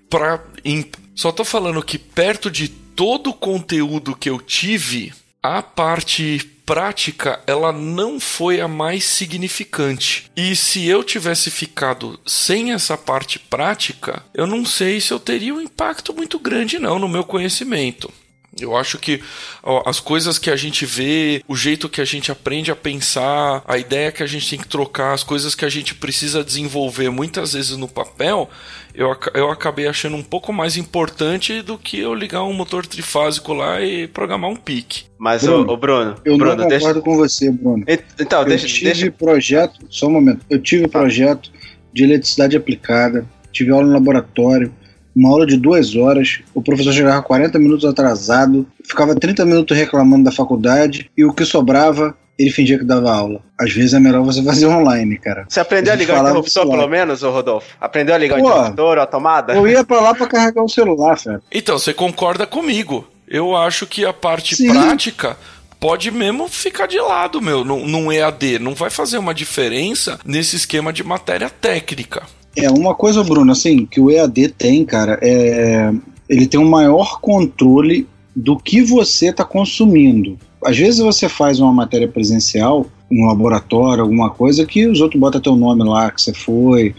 Pra, em, só tô falando que perto de todo o conteúdo que eu tive, a parte prática ela não foi a mais significante. E se eu tivesse ficado sem essa parte prática, eu não sei se eu teria um impacto muito grande não no meu conhecimento. Eu acho que ó, as coisas que a gente vê, o jeito que a gente aprende a pensar, a ideia que a gente tem que trocar, as coisas que a gente precisa desenvolver muitas vezes no papel, eu, eu acabei achando um pouco mais importante do que eu ligar um motor trifásico lá e programar um pique.
Mas, Bruno, ô, Bruno
eu
Bruno,
não concordo deixa... com você, Bruno.
Então, eu deixa,
tive
deixa...
projeto, só um momento, eu tive projeto de eletricidade aplicada, tive aula no laboratório, uma aula de duas horas, o professor chegava 40 minutos atrasado, ficava 30 minutos reclamando da faculdade e o que sobrava ele fingia que dava aula. Às vezes é melhor você fazer online, cara.
Você aprendeu a, a ligar o interruptor, pelo menos, ô Rodolfo? Aprendeu a ligar Pô, o interruptor, a tomada?
Eu ia pra lá pra carregar o celular, cara.
Então, você concorda comigo. Eu acho que a parte Sim. prática pode mesmo ficar de lado, meu, num EAD. Não vai fazer uma diferença nesse esquema de matéria técnica.
É, uma coisa, Bruno, assim, que o EAD tem, cara, é. Ele tem um maior controle do que você está consumindo. Às vezes você faz uma matéria presencial, um laboratório, alguma coisa, que os outros botam teu nome lá, que você foi.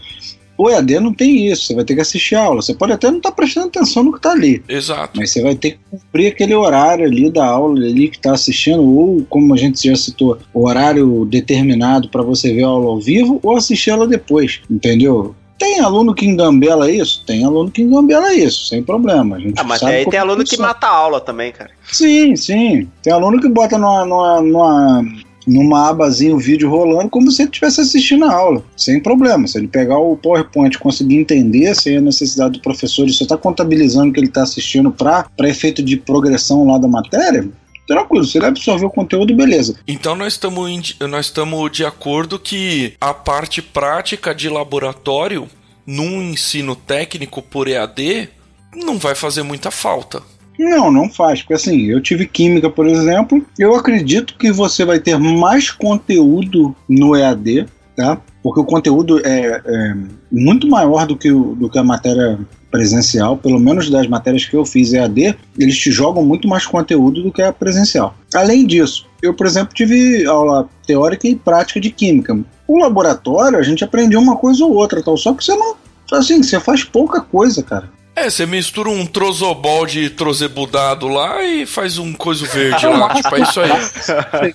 O EAD não tem isso, você vai ter que assistir a aula. Você pode até não estar tá prestando atenção no que está ali.
Exato.
Mas você vai ter que cumprir aquele horário ali da aula ali que está assistindo, ou como a gente já citou, o horário determinado para você ver a aula ao vivo ou assistir ela depois, entendeu? Tem aluno que engambela isso? Tem aluno que engambela isso, sem problema. A gente
ah, mas aí tem aluno que mata a aula também, cara.
Sim, sim. Tem aluno que bota numa, numa, numa, numa abazinha o vídeo rolando como se ele estivesse assistindo a aula, sem problema. Se ele pegar o PowerPoint e conseguir entender sem a necessidade do professor e só está contabilizando o que ele está assistindo para efeito de progressão lá da matéria, tranquilo, se ele absorver o conteúdo, beleza.
Então nós estamos nós estamos de acordo que a parte prática de laboratório num ensino técnico por EAD não vai fazer muita falta.
Não, não faz, porque assim, eu tive química, por exemplo, eu acredito que você vai ter mais conteúdo no EAD, tá? Porque o conteúdo é, é muito maior do que, o, do que a matéria presencial, pelo menos das matérias que eu fiz EAD, eles te jogam muito mais conteúdo do que a presencial. Além disso, eu, por exemplo, tive aula teórica e prática de química. O laboratório, a gente aprendeu uma coisa ou outra, tal, só que você não. Assim, você faz pouca coisa, cara.
É, você mistura um trozobol de trozebudado lá e faz um coisa verde lá. tipo, é isso aí.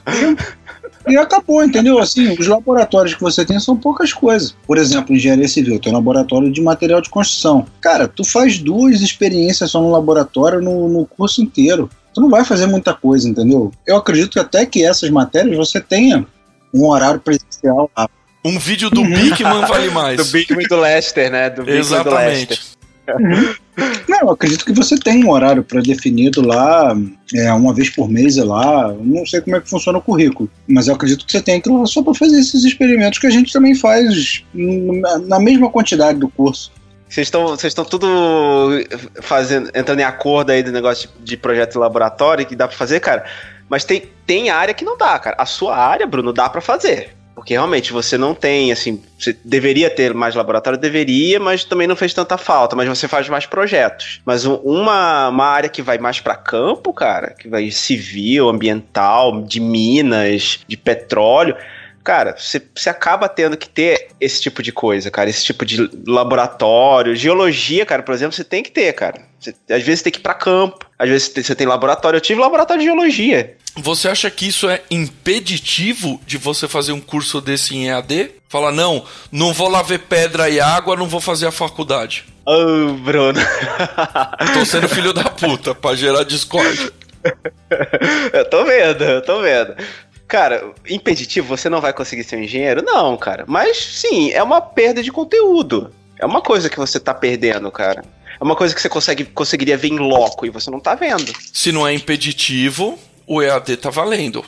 E acabou, entendeu? Assim, os laboratórios que você tem são poucas coisas. Por exemplo, engenharia civil, tem um laboratório de material de construção. Cara, tu faz duas experiências só no laboratório no, no curso inteiro. Tu não vai fazer muita coisa, entendeu? Eu acredito até que essas matérias você tenha um horário presencial lá.
Um vídeo do Bigman vale mais.
Do Bigman do Lester, né? Do
Exatamente. Do Lester.
Não, acredito que você tem um horário pré-definido lá, é, uma vez por mês é lá. Não sei como é que funciona o currículo, mas eu acredito que você tem aquilo só para fazer esses experimentos que a gente também faz na mesma quantidade do curso.
Vocês estão vocês estão tudo fazendo, entrando em acordo aí do negócio de, de projeto de laboratório que dá para fazer, cara. Mas tem, tem área que não dá, cara. A sua área, Bruno, dá para fazer. Porque realmente você não tem, assim, você deveria ter mais laboratório, deveria, mas também não fez tanta falta, mas você faz mais projetos. Mas uma, uma área que vai mais para campo, cara, que vai civil, ambiental, de minas, de petróleo, cara, você, você acaba tendo que ter esse tipo de coisa, cara, esse tipo de laboratório. Geologia, cara, por exemplo, você tem que ter, cara. Você, às vezes tem que ir pra campo, às vezes você tem laboratório. Eu tive laboratório de geologia.
Você acha que isso é impeditivo de você fazer um curso desse em EAD? Fala, não, não vou lá ver pedra e água, não vou fazer a faculdade.
Ô, oh, Bruno.
tô sendo filho da puta pra gerar discórdia.
eu tô vendo, eu tô vendo. Cara, impeditivo, você não vai conseguir ser um engenheiro? Não, cara. Mas sim, é uma perda de conteúdo. É uma coisa que você tá perdendo, cara. É uma coisa que você consegue, conseguiria ver em loco e você não tá vendo.
Se não é impeditivo, o EAD tá valendo.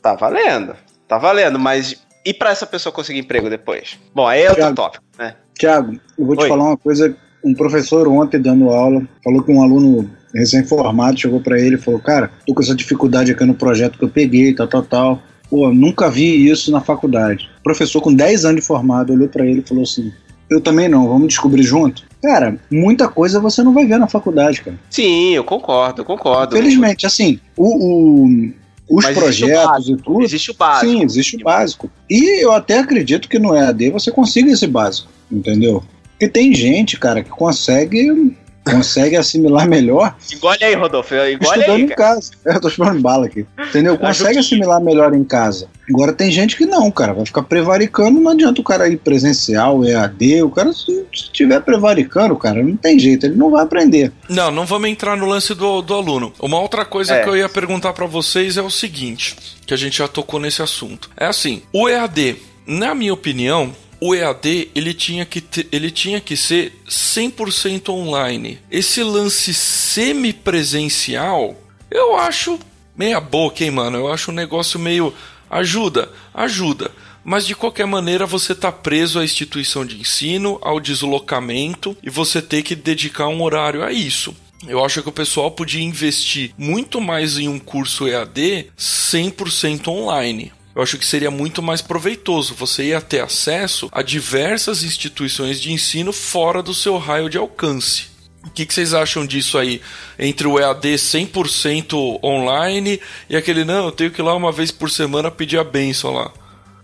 Tá valendo. Tá valendo, mas e para essa pessoa conseguir emprego depois? Bom, aí é outro Thiago, tópico, né?
Tiago, eu vou te Oi. falar uma coisa. Um professor ontem dando aula falou que um aluno recém-formado chegou para ele e falou: Cara, tô com essa dificuldade aqui no projeto que eu peguei, tal, tal, tal. Pô, nunca vi isso na faculdade. O professor com 10 anos de formado olhou para ele e falou assim: Eu também não, vamos descobrir junto? Cara, muita coisa você não vai ver na faculdade, cara.
Sim, eu concordo, eu concordo.
Felizmente, assim, o, o os Mas projetos e tudo.
Existe o básico.
Sim, existe o básico. E eu até acredito que no EAD você consiga esse básico, entendeu? Porque tem gente, cara, que consegue consegue assimilar melhor.
Engole aí, Rodolfo. Engole
estudando
aí,
em casa. Eu tô chupando bala aqui. Entendeu? Consegue assimilar melhor em casa. Agora tem gente que não, cara. Vai ficar prevaricando, não adianta o cara ir presencial, EAD. O cara, se estiver prevaricando, cara, não tem jeito, ele não vai aprender.
Não, não vamos entrar no lance do, do aluno. Uma outra coisa é. que eu ia perguntar para vocês é o seguinte: que a gente já tocou nesse assunto. É assim, o EAD, na minha opinião, o EAD ele tinha que, ter, ele tinha que ser 100% online. Esse lance semipresencial, eu acho meia boca, hein, mano? Eu acho um negócio meio ajuda, ajuda. Mas de qualquer maneira você tá preso à instituição de ensino, ao deslocamento e você tem que dedicar um horário a isso. Eu acho que o pessoal podia investir muito mais em um curso EAD 100% online. Eu acho que seria muito mais proveitoso. Você ia ter acesso a diversas instituições de ensino fora do seu raio de alcance. O que, que, vocês acham disso aí? Entre o EAD 100% online e aquele, não, eu tenho que ir lá uma vez por semana pedir a benção lá.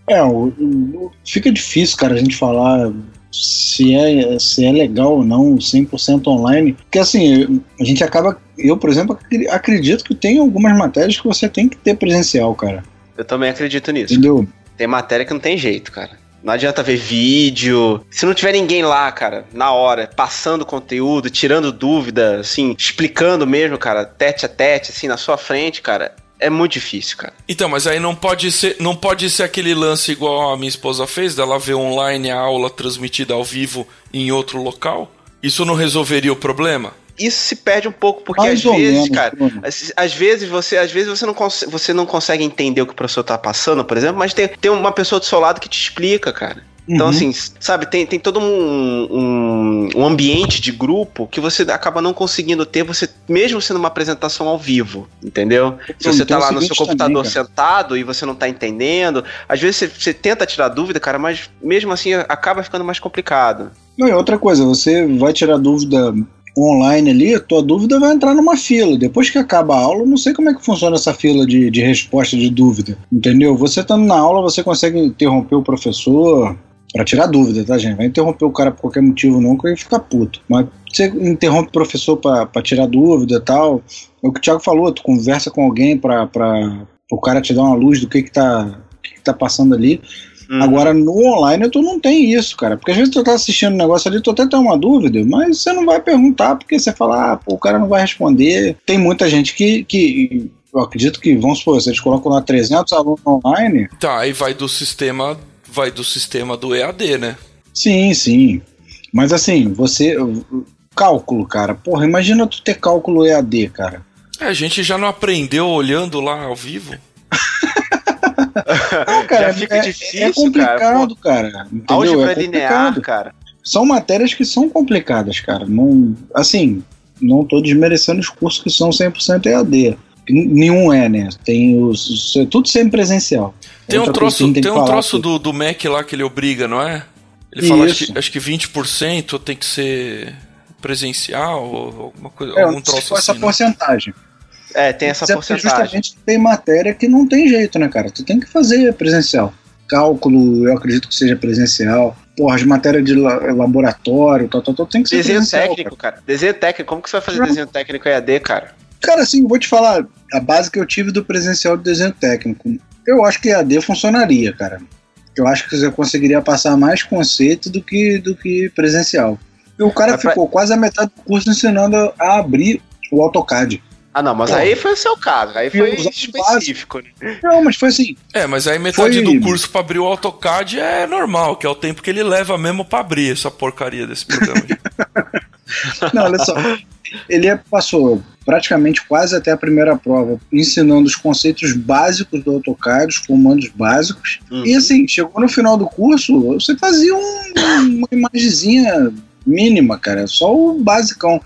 É, fica difícil, cara, a gente falar se é, se é legal ou não 100% online. Porque assim, a gente acaba. Eu, por exemplo, acredito que tem algumas matérias que você tem que ter presencial, cara.
Eu também acredito nisso.
Entendeu?
Tem matéria que não tem jeito, cara. Não adianta ver vídeo. Se não tiver ninguém lá, cara, na hora, passando conteúdo, tirando dúvida, assim, explicando mesmo, cara, tete a tete, assim, na sua frente, cara, é muito difícil, cara.
Então, mas aí não pode ser, não pode ser aquele lance igual a minha esposa fez, dela ver online a aula transmitida ao vivo em outro local? Isso não resolveria o problema?
Isso se perde um pouco, porque Mais às vezes, menos, cara, às, às, vezes você, às vezes você não, você não consegue entender o que o professor tá passando, por exemplo, mas tem, tem uma pessoa do seu lado que te explica, cara. Então, uhum. assim, sabe, tem, tem todo um, um, um, ambiente de grupo que você acaba não conseguindo ter, você mesmo sendo uma apresentação ao vivo, entendeu? Se você tá lá no seu computador também, sentado e você não tá entendendo, às vezes você, você, tenta tirar dúvida, cara, mas mesmo assim acaba ficando mais complicado.
Não, e outra coisa, você vai tirar dúvida online ali, tua dúvida vai entrar numa fila. Depois que acaba a aula, não sei como é que funciona essa fila de, de resposta de dúvida. Entendeu? Você estando na aula, você consegue interromper o professor, para tirar dúvida, tá, gente? Vai interromper o cara por qualquer motivo, não, que ele fica puto. Mas você interrompe o professor para tirar dúvida e tal. É o que o Thiago falou, tu conversa com alguém para o cara te dar uma luz do que que tá, que que tá passando ali. Uhum. Agora, no online, tu não tem isso, cara. Porque às vezes tu tá assistindo um negócio ali, tu até tem uma dúvida, mas você não vai perguntar, porque você fala, ah, pô, o cara não vai responder. Tem muita gente que, que eu acredito que, vamos supor, vocês colocam lá 300 alunos online.
Tá, aí vai do sistema vai do sistema do EAD, né?
Sim, sim. Mas assim, você. Cálculo, cara. Porra, imagina tu ter cálculo EAD, cara.
É, a gente já não aprendeu olhando lá ao vivo?
não, cara, já fica é, difícil, é complicado, cara. cara
Álgebra é linear, cara.
São matérias que são complicadas, cara. Não, assim, não tô desmerecendo os cursos que são 100% EAD. Nenhum é, né? Tem os. Tudo sempre presencial.
Tem um troço, tem, tem um troço do, do Mac lá que ele obriga, não é? Ele Isso. fala acho que, acho que 20% tem que ser presencial, ou alguma coisa, é, algum troço
assim. essa
né?
porcentagem.
É, tem essa porcentagem.
Justamente tem matéria que não tem jeito, né, cara? Tu tem que fazer presencial. Cálculo, eu acredito que seja presencial. Porra, as matérias de laboratório, tal, tal, tal, tem que ser
Desenho técnico, cara. cara. Desenho técnico, como que você vai fazer não. desenho técnico EAD, cara?
Cara, assim, vou te falar, a base que eu tive do presencial de desenho técnico. Eu acho que EAD funcionaria, cara. Eu acho que você conseguiria passar mais conceito do que, do que presencial. E o cara ficou pra... quase a metade do curso ensinando a abrir o AutoCAD.
Ah, não, mas Pô, aí foi o seu caso, aí foi específico.
Né? Não, mas foi assim.
É, mas aí metade foi... do curso para abrir o AutoCAD é normal, que é o tempo que ele leva mesmo para abrir essa porcaria desse programa.
não, olha só. Ele passou praticamente quase até a primeira prova, ensinando os conceitos básicos do AutoCAD, os comandos básicos. Uhum. E assim, chegou no final do curso, você fazia um, uma imagenzinha mínima, cara, só o basicão.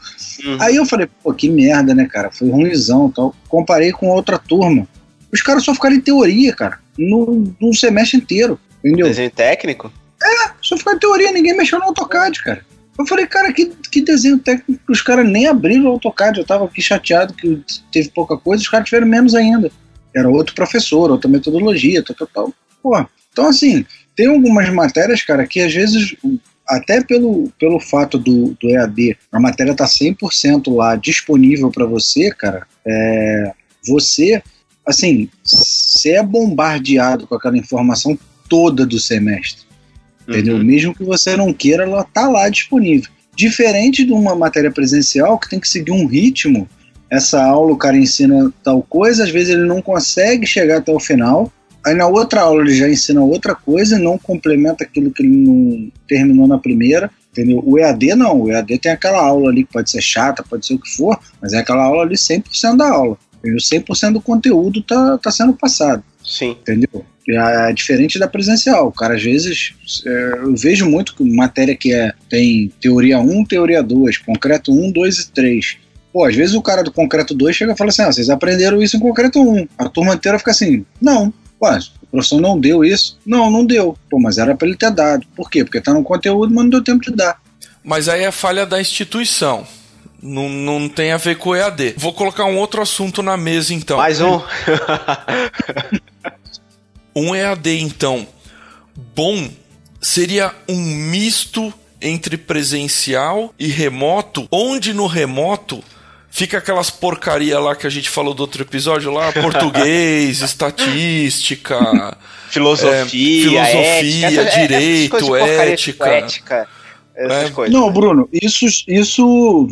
Uhum. Aí eu falei, pô, que merda, né, cara? Foi ruimzão tal. Comparei com outra turma. Os caras só ficaram em teoria, cara, no, no semestre inteiro, entendeu?
Desenho técnico?
É, só ficaram em teoria, ninguém mexeu no AutoCAD, cara. Eu falei, cara, que, que desenho técnico os caras nem abriram o AutoCAD. Eu tava aqui chateado que teve pouca coisa, os caras tiveram menos ainda. Era outro professor, outra metodologia, tal, tal, tal. Pô, então assim, tem algumas matérias, cara, que às vezes, até pelo, pelo fato do, do EAD, a matéria tá 100% lá disponível para você, cara, é, você, assim, você é bombardeado com aquela informação toda do semestre. Entendeu? Uhum. Mesmo que você não queira, ela tá lá disponível. Diferente de uma matéria presencial que tem que seguir um ritmo. Essa aula o cara ensina tal coisa, às vezes ele não consegue chegar até o final. Aí na outra aula ele já ensina outra coisa, não complementa aquilo que ele não terminou na primeira. Entendeu? O EAD não, o EAD tem aquela aula ali que pode ser chata, pode ser o que for, mas é aquela aula ali 100% da aula. Entendeu? 100% do conteúdo tá, tá sendo passado.
Sim.
Entendeu? É, é diferente da presencial. O cara, às vezes, é, eu vejo muito matéria que é, tem teoria 1, teoria 2, concreto 1, 2 e 3. Pô, às vezes o cara do concreto 2 chega e fala assim: ah, vocês aprenderam isso em concreto 1. A turma inteira fica assim: não. Ué, o professor não deu isso? Não, não deu. Pô, mas era para ele ter dado. Por quê? Porque tá no conteúdo, mas não deu tempo de dar.
Mas aí é falha da instituição. Não, não tem a ver com o EAD. Vou colocar um outro assunto na mesa então.
Mais um.
um EAD, então, bom, seria um misto entre presencial e remoto, onde no remoto fica aquelas porcaria lá que a gente falou do outro episódio lá, português, estatística,
filosofia, é,
filosofia, ética, é, direito, ética, ética
essas é. coisas. Não, Bruno, isso, isso,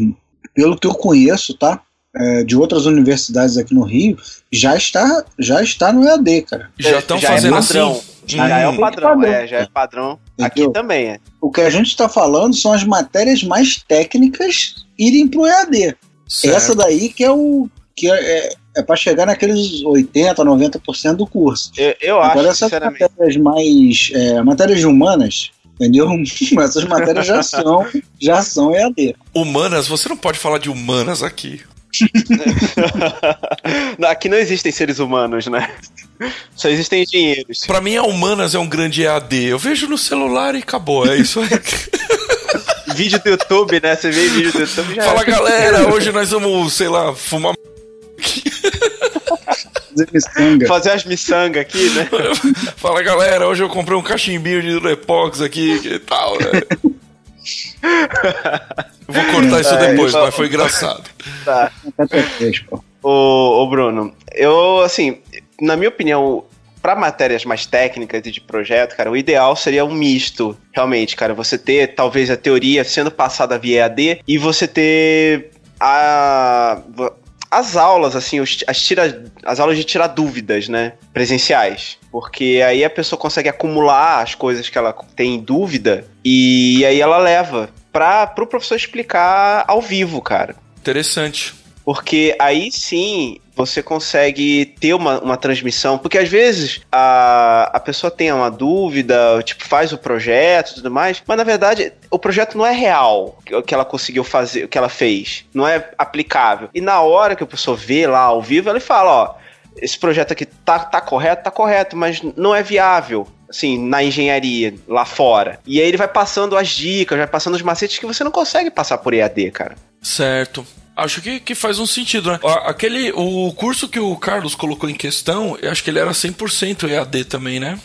pelo que eu conheço, tá? É, de outras universidades aqui no Rio, já está, já está no EAD, cara.
Já estão é fazendo assim.
Já, já é o padrão, padrão, é, já é padrão. Aqui também é.
O que a gente está falando são as matérias mais técnicas irem pro EAD. Certo. Essa daí que é o que é, é, é para chegar naqueles 80, 90% do curso.
Eu, eu
Agora, acho, essas matérias mais é, matérias humanas, entendeu? Essas matérias já são já são EAD.
Humanas, você não pode falar de humanas aqui.
Aqui não existem seres humanos, né? Só existem engenheiros.
Pra mim, a humanas é um grande EAD. Eu vejo no celular e acabou. É isso aí.
vídeo do YouTube, né? Você vê vídeo do YouTube já.
Fala galera, hoje nós vamos, sei lá, fumar.
Fazer, Fazer as miçangas aqui, né?
Fala galera, hoje eu comprei um cachimbinho de Durepox aqui e tal, né? Vou cortar isso depois, mas foi engraçado. Tá.
Ô, ô, Bruno, eu, assim, na minha opinião, para matérias mais técnicas e de projeto, cara, o ideal seria um misto, realmente, cara. Você ter talvez a teoria sendo passada via EAD e você ter a as aulas, assim, as, tira, as aulas de tirar dúvidas, né? Presenciais. Porque aí a pessoa consegue acumular as coisas que ela tem dúvida e aí ela leva para o professor explicar ao vivo, cara.
Interessante.
Porque aí sim você consegue ter uma, uma transmissão. Porque às vezes a, a pessoa tem uma dúvida, tipo, faz o projeto e tudo mais, mas na verdade o projeto não é real o que ela conseguiu fazer, o que ela fez. Não é aplicável. E na hora que a pessoa vê lá ao vivo, ela fala, ó, esse projeto aqui tá, tá correto, tá correto, mas não é viável assim, na engenharia lá fora. E aí ele vai passando as dicas, vai passando os macetes que você não consegue passar por EAD, cara.
Certo. Acho que, que faz um sentido, né? Aquele, o curso que o Carlos colocou em questão, eu acho que ele era 100% EAD também, né?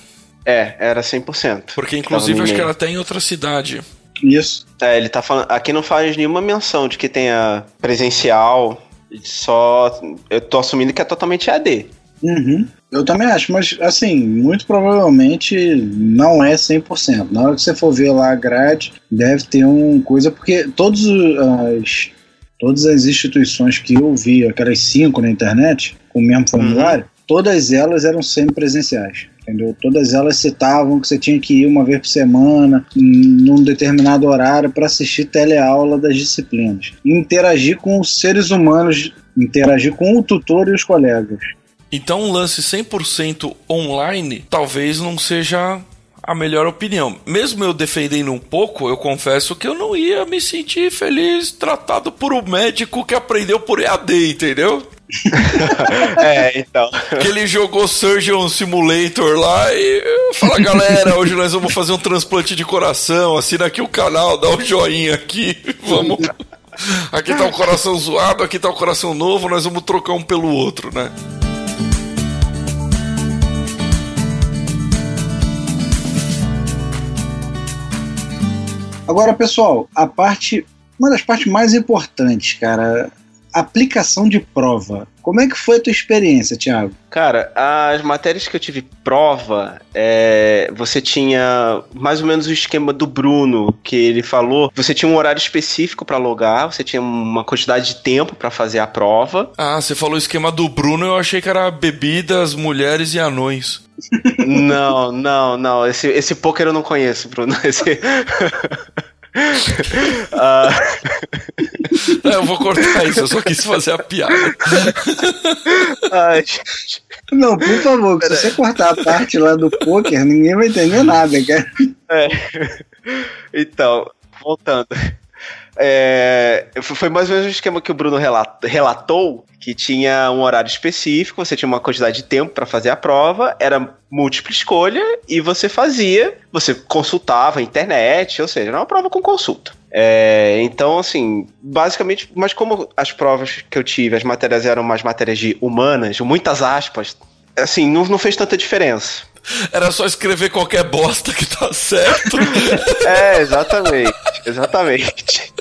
É, era 100%.
Porque inclusive acho que era até em outra cidade.
Isso.
É, ele tá falando. Aqui não faz nenhuma menção de que tenha presencial. Só. Eu tô assumindo que é totalmente EAD.
Uhum. Eu também acho, mas assim, muito provavelmente não é 100%. Na hora que você for ver lá a grade, deve ter uma coisa, porque todos as todas as instituições que eu vi, aquelas cinco na internet, com o mesmo uhum. formulário, uhum. todas elas eram semipresenciais. Entendeu? Todas elas citavam que você tinha que ir uma vez por semana, num determinado horário, para assistir teleaula das disciplinas. Interagir com os seres humanos, interagir com o tutor e os colegas.
Então, um lance 100% online talvez não seja a melhor opinião. Mesmo eu defendendo um pouco, eu confesso que eu não ia me sentir feliz tratado por um médico que aprendeu por EAD, entendeu?
é, então.
Que ele jogou Surgeon Simulator lá e fala, galera, hoje nós vamos fazer um transplante de coração, assina aqui o canal, dá um joinha aqui, vamos. Aqui tá o um coração zoado, aqui tá o um coração novo, nós vamos trocar um pelo outro, né?
Agora, pessoal, a parte. Uma das partes mais importantes, cara, aplicação de prova. Como é que foi a tua experiência, Thiago?
Cara, as matérias que eu tive prova, é, você tinha mais ou menos o esquema do Bruno, que ele falou. Você tinha um horário específico para logar, você tinha uma quantidade de tempo para fazer a prova.
Ah, você falou o esquema do Bruno, eu achei que era bebidas, mulheres e anões.
não, não, não. Esse, esse poker eu não conheço, Bruno. Esse...
uh... eu vou cortar isso, eu só quis fazer a piada.
Ai, não, por favor, se você cortar a parte lá do poker, ninguém vai entender nada, cara.
É. Então, voltando. É, foi mais ou menos o esquema que o Bruno relatou, que tinha um horário específico, você tinha uma quantidade de tempo para fazer a prova, era múltipla escolha e você fazia, você consultava a internet, ou seja, era uma prova com consulta. É, então, assim, basicamente, mas como as provas que eu tive, as matérias eram umas matérias de humanas, muitas aspas, assim, não, não fez tanta diferença.
Era só escrever qualquer bosta que tá certo.
é, exatamente. Exatamente.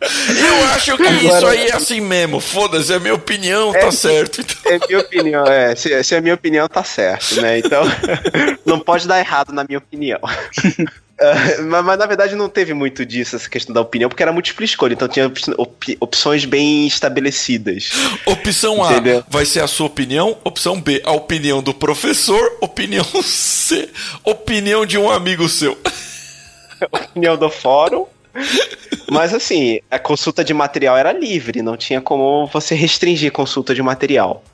Eu acho que Agora... isso aí é assim mesmo. Foda-se, é a minha opinião, é, tá certo.
Então. É minha opinião, é. Se, se é minha opinião, tá certo, né? Então, não pode dar errado na minha opinião. Uh, mas, mas, na verdade não teve muito disso, essa questão da opinião, porque era múltipla escolha, então tinha op opções bem estabelecidas.
Opção A Entendeu? vai ser a sua opinião, opção B, a opinião do professor, opinião C, opinião de um amigo seu.
opinião do fórum. Mas assim, a consulta de material era livre, não tinha como você restringir consulta de material.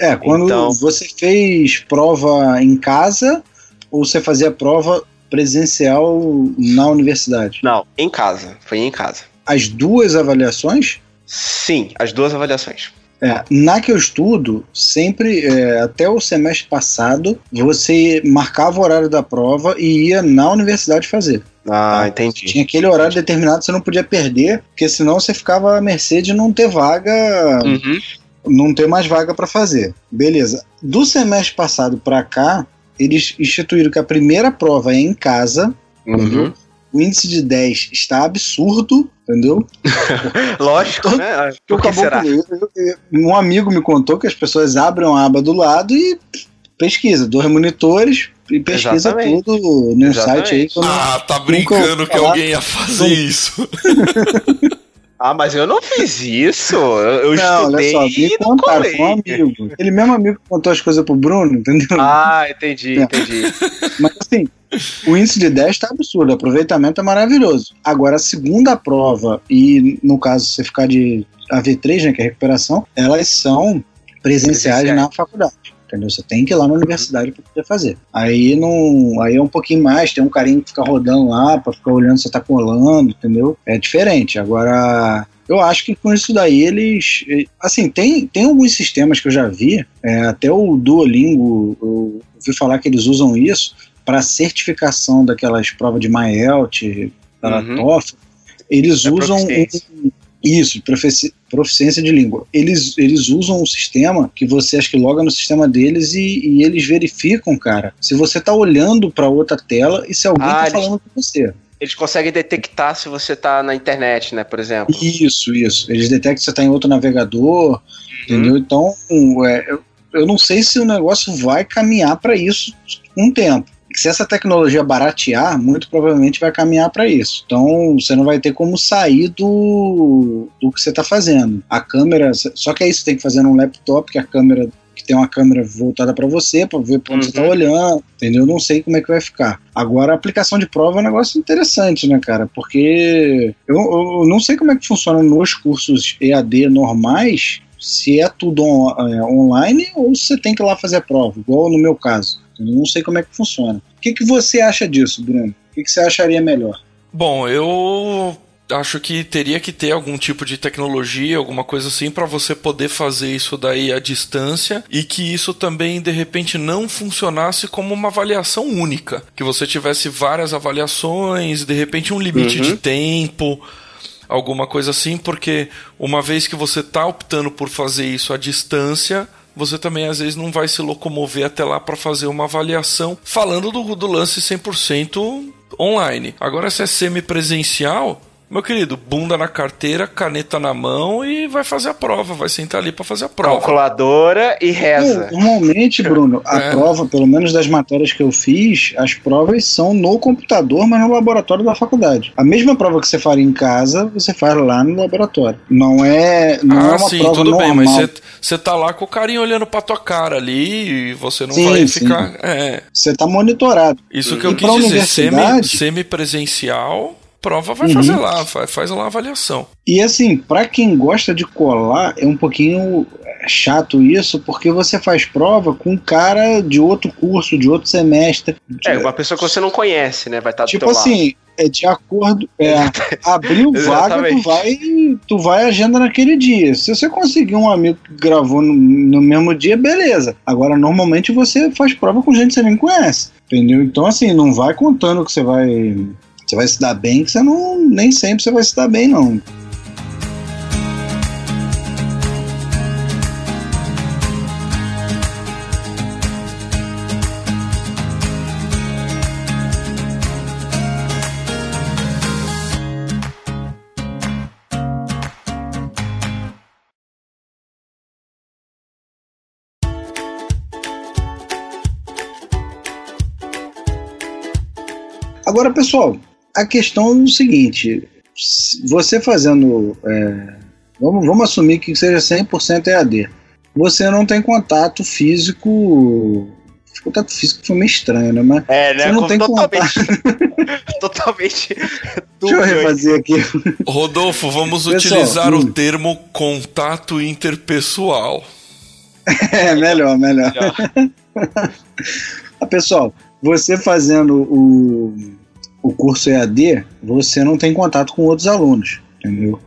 É, quando então... você fez prova em casa ou você fazia prova presencial na universidade?
Não, em casa. Foi em casa.
As duas avaliações?
Sim, as duas avaliações.
É, na que eu estudo, sempre, é, até o semestre passado, você marcava o horário da prova e ia na universidade fazer.
Ah, tá? entendi.
Tinha aquele horário entendi. determinado você não podia perder, porque senão você ficava à mercê de não ter vaga, uhum. não ter mais vaga para fazer. Beleza. Do semestre passado para cá, eles instituíram que a primeira prova é em casa, uhum. O índice de 10 está absurdo, entendeu?
Lógico, né?
Por que será? Um amigo me contou que as pessoas abrem a aba do lado e pesquisa, dois monitores e pesquisa Exatamente. tudo no site aí.
Ah, tá brincando que alguém ia fazer isso.
Ah, mas eu não fiz isso. Eu, não, estudei olha só, me contaram
com um amigo. Ele mesmo amigo contou as coisas pro Bruno, entendeu?
Ah, entendi, é. entendi.
Mas assim, o índice de 10 está absurdo, o aproveitamento é maravilhoso. Agora, a segunda prova, e no caso você ficar de AV3, né, que é recuperação, elas são presenciais, presenciais. na faculdade entendeu? Você tem que ir lá na universidade para poder fazer. Aí não, aí é um pouquinho mais, tem um carinho que fica rodando lá para ficar olhando se você tá colando, entendeu? É diferente. Agora eu acho que com isso daí eles. Assim, tem, tem alguns sistemas que eu já vi, é, até o Duolingo, eu ouvi falar que eles usam isso para certificação daquelas provas de MyElt, da uhum. TOEFL. Eles é usam um, isso, profici proficiência de língua. Eles, eles usam um sistema que você acha que loga no sistema deles e, e eles verificam, cara, se você tá olhando para outra tela e se alguém ah, tá falando com você.
Eles conseguem detectar se você tá na internet, né, por exemplo.
Isso, isso. Eles detectam se você tá em outro navegador, uhum. entendeu? Então, é, eu, eu não sei se o negócio vai caminhar para isso um tempo se essa tecnologia baratear, muito provavelmente vai caminhar para isso. Então você não vai ter como sair do, do que você está fazendo. A câmera, só que aí você tem que fazer num laptop que a câmera que tem uma câmera voltada para você, para ver para onde uhum. você tá uhum. olhando, entendeu? Não sei como é que vai ficar. Agora, a aplicação de prova é um negócio interessante, né, cara? Porque eu, eu não sei como é que funciona nos cursos EAD normais, se é tudo on, é, online ou se você tem que ir lá fazer a prova, igual no meu caso. Eu não sei como é que funciona. O que, que você acha disso, Bruno? O que, que você acharia melhor?
Bom, eu acho que teria que ter algum tipo de tecnologia, alguma coisa assim, para você poder fazer isso daí à distância e que isso também de repente não funcionasse como uma avaliação única, que você tivesse várias avaliações, de repente um limite uhum. de tempo, alguma coisa assim, porque uma vez que você está optando por fazer isso à distância, você também às vezes não vai se locomover até lá para fazer uma avaliação falando do, do lance 100% online. Agora, se é semipresencial, meu querido, bunda na carteira, caneta na mão e vai fazer a prova, vai sentar ali para fazer a prova.
Calculadora e reza.
Normalmente, Bruno, a é. prova, pelo menos das matérias que eu fiz, as provas são no computador, mas no laboratório da faculdade. A mesma prova que você faria em casa, você faz lá no laboratório. Não é, não ah, é uma sim, prova tudo normal. bem, mas
você tá lá com o carinho olhando pra tua cara ali e você não sim, vai ficar.
Você é. tá monitorado.
Isso que eu quis dizer, semi, semi-presencial prova, vai uhum. fazer lá, faz, faz lá a avaliação.
E assim, para quem gosta de colar, é um pouquinho chato isso, porque você faz prova com um cara de outro curso, de outro semestre.
É, uma pessoa que você não conhece, né? Vai estar tá
Tipo assim, lado. é de acordo. É, abriu vaga, tu vai, tu vai agenda naquele dia. Se você conseguir um amigo que gravou no, no mesmo dia, beleza. Agora, normalmente você faz prova com gente que você nem conhece. Entendeu? Então, assim, não vai contando que você vai você vai se dar bem, que você não. Nem sempre você vai se dar bem, não. Agora, pessoal, a questão é o seguinte: você fazendo. É, vamos, vamos assumir que seja 100% EAD. Você não tem contato físico contato físico foi meio estranho, né? Mas
é, né?
Você não tem
totalmente. totalmente.
Deixa eu refazer aqui.
Rodolfo, vamos Pessoal, utilizar hum. o termo contato interpessoal.
É, melhor, melhor. ah, pessoal, você fazendo o, o curso EAD, você não tem contato com outros alunos, entendeu?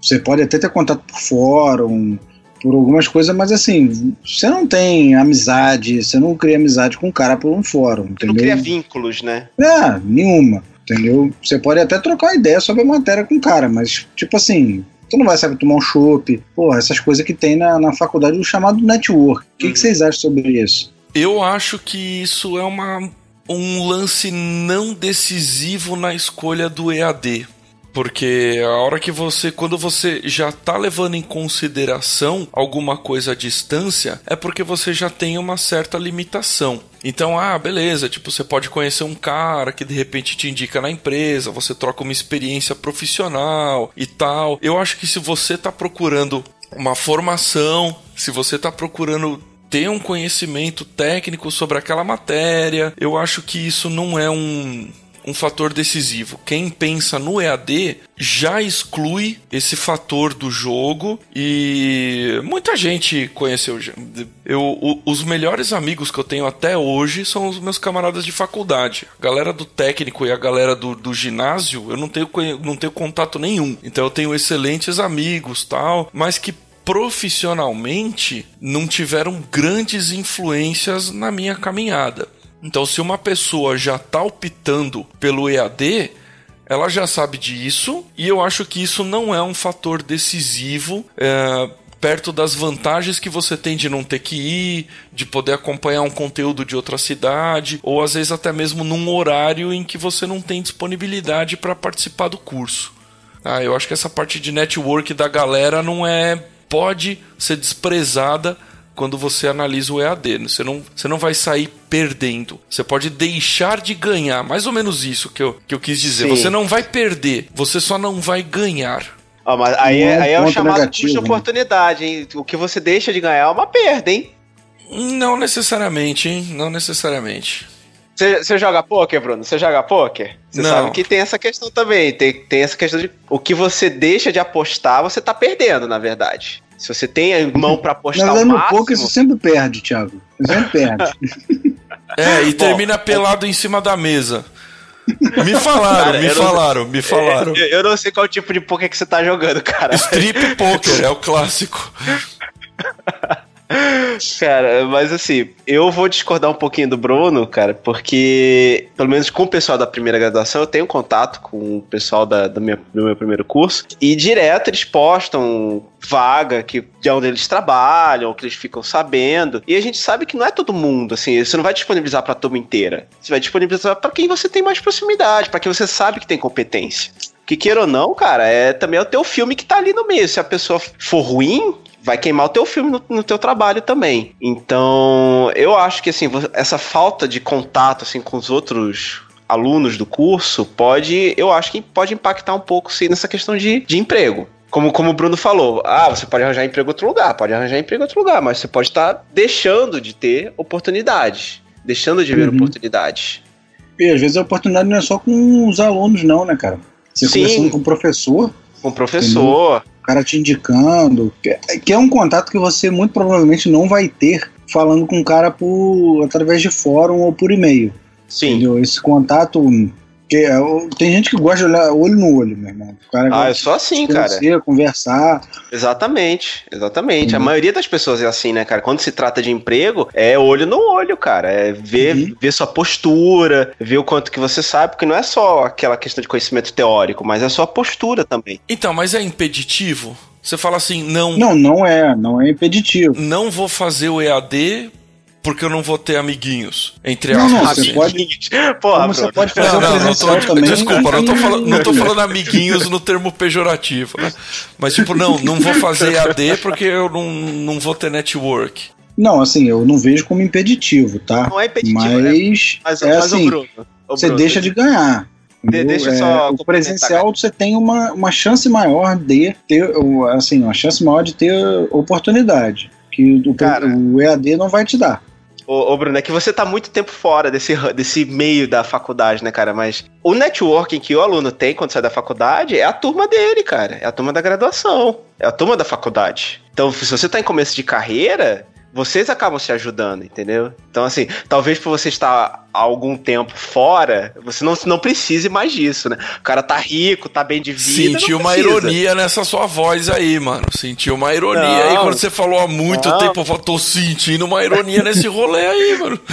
Você pode até ter contato por fórum, por algumas coisas, mas assim, você não tem amizade, você não cria amizade com o cara por um fórum, entendeu? Você não cria
vínculos, né?
É, nenhuma, entendeu? Você pode até trocar ideia sobre a matéria com o cara, mas, tipo assim, tu não vai saber tomar um chopp, porra, essas coisas que tem na, na faculdade, o chamado network. O que, que uhum. vocês acham sobre isso?
Eu acho que isso é uma, um lance não decisivo na escolha do EAD. Porque a hora que você, quando você já tá levando em consideração alguma coisa à distância, é porque você já tem uma certa limitação. Então, ah, beleza, tipo, você pode conhecer um cara que de repente te indica na empresa, você troca uma experiência profissional e tal. Eu acho que se você tá procurando uma formação, se você tá procurando ter um conhecimento técnico sobre aquela matéria, eu acho que isso não é um um fator decisivo. Quem pensa no EAD já exclui esse fator do jogo e muita gente conheceu. Eu, os melhores amigos que eu tenho até hoje são os meus camaradas de faculdade. A galera do técnico e a galera do, do ginásio, eu não tenho, não tenho contato nenhum. Então eu tenho excelentes amigos tal, mas que profissionalmente não tiveram grandes influências na minha caminhada. Então, se uma pessoa já está optando pelo EAD, ela já sabe disso e eu acho que isso não é um fator decisivo é, perto das vantagens que você tem de não ter que ir, de poder acompanhar um conteúdo de outra cidade, ou às vezes até mesmo num horário em que você não tem disponibilidade para participar do curso. Ah, eu acho que essa parte de network da galera não é pode ser desprezada quando você analisa o EAD. Você não, você não vai sair perdendo. Você pode deixar de ganhar. Mais ou menos isso que eu, que eu quis dizer. Sim. Você não vai perder, você só não vai ganhar.
Ah, mas aí, é, aí é o chamado negativo, custo de né? oportunidade, hein? O que você deixa de ganhar é uma perda, hein?
Não necessariamente, hein? Não necessariamente.
Você joga poker, Bruno? Você joga poker? Você sabe que tem essa questão também. Tem, tem essa questão de o que você deixa de apostar, você tá perdendo, na verdade. Se você tem a mão para apostar Mas, o
máximo... no pouco você sempre perde, Thiago. Você sempre perde.
é, e termina Bom, pelado em cima da mesa. Me falaram, cara, me falaram, não, me falaram.
Eu, eu, não sei qual tipo de poker que você tá jogando, cara.
Strip poker, é o clássico.
Cara, mas assim, eu vou discordar um pouquinho do Bruno, cara, porque, pelo menos com o pessoal da primeira graduação, eu tenho contato com o pessoal da, do, meu, do meu primeiro curso, e direto eles postam vaga que, de onde eles trabalham, que eles ficam sabendo, e a gente sabe que não é todo mundo, assim, você não vai disponibilizar pra turma inteira, você vai disponibilizar para quem você tem mais proximidade, para quem você sabe que tem competência que queira ou não, cara, é também é o teu filme que tá ali no meio. Se a pessoa for ruim, vai queimar o teu filme no, no, teu trabalho também. Então, eu acho que assim, essa falta de contato assim com os outros alunos do curso pode, eu acho que pode impactar um pouco sim nessa questão de, de emprego. Como, como o Bruno falou, ah, você pode arranjar emprego em outro lugar, pode arranjar emprego em outro lugar, mas você pode estar deixando de ter oportunidades, deixando de ver uhum. oportunidades.
E às vezes a oportunidade não é só com os alunos, não, né, cara? Você Sim. conversando com o professor.
Com o professor.
Entendeu? Cara te indicando, que é um contato que você muito provavelmente não vai ter falando com o cara por através de fórum ou por e-mail.
Sim.
Entendeu? Esse contato porque é, tem gente que gosta de olhar olho no olho, meu irmão.
O cara ah, é só assim, cara.
conversar.
Exatamente, exatamente. Uhum. A maioria das pessoas é assim, né, cara? Quando se trata de emprego, é olho no olho, cara. É ver, uhum. ver sua postura, ver o quanto que você sabe, porque não é só aquela questão de conhecimento teórico, mas é a sua postura também.
Então, mas é impeditivo? Você fala assim, não.
Não, não é, não é impeditivo.
Não vou fazer o EAD porque eu não vou ter amiguinhos. Entre
aspas. Não, não, você pode. Porra, Como você pode fazer não, não,
tô, também. Desculpa, não tô, falando, não tô falando amiguinhos no termo pejorativo, né? Mas, tipo, não, não vou fazer AD porque eu não, não vou ter network.
Não, assim, eu não vejo como impeditivo, tá?
Não é impeditivo,
mas,
né?
mas, é mas assim, Bruno, você Bruno, deixa de ganhar.
De, deixa
é. O presencial você tem uma, uma chance maior de ter, assim, uma chance maior de ter oportunidade. Que o, Cara, o EAD não vai te dar.
Ô, ô, Bruno, é que você tá muito tempo fora desse, desse meio da faculdade, né, cara? Mas o networking que o aluno tem quando sai da faculdade é a turma dele, cara. É a turma da graduação. É a turma da faculdade. Então, se você tá em começo de carreira, vocês acabam se ajudando, entendeu? Então, assim, talvez por você estar há algum tempo fora, você não, não precise mais disso, né? O cara tá rico, tá bem de vida.
Sentiu uma ironia nessa sua voz aí, mano. Sentiu uma ironia não, aí quando você falou há muito não. tempo. Eu falo, tô sentindo uma ironia nesse rolê aí, mano.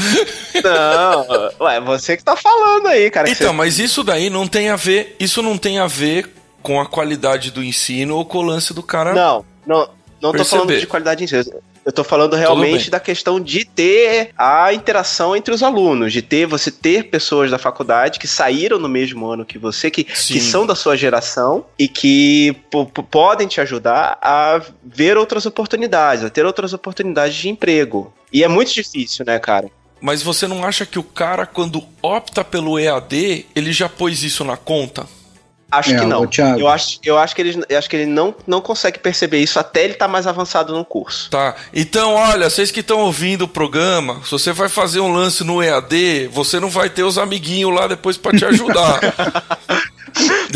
Não, ué, você que tá falando aí, cara.
Então,
você...
mas isso daí não tem a ver. Isso não tem a ver com a qualidade do ensino ou com o lance do cara.
Não, não. Não perceber. tô falando de qualidade em si. Eu tô falando realmente da questão de ter a interação entre os alunos, de ter você ter pessoas da faculdade que saíram no mesmo ano que você, que, que são da sua geração e que podem te ajudar a ver outras oportunidades, a ter outras oportunidades de emprego. E é muito difícil, né, cara?
Mas você não acha que o cara, quando opta pelo EAD, ele já pôs isso na conta?
Acho é, que não. Eu acho, eu acho que ele, eu acho que ele não, não consegue perceber isso até ele estar tá mais avançado no curso.
Tá. Então, olha, vocês que estão ouvindo o programa, se você vai fazer um lance no EAD, você não vai ter os amiguinhos lá depois para te ajudar.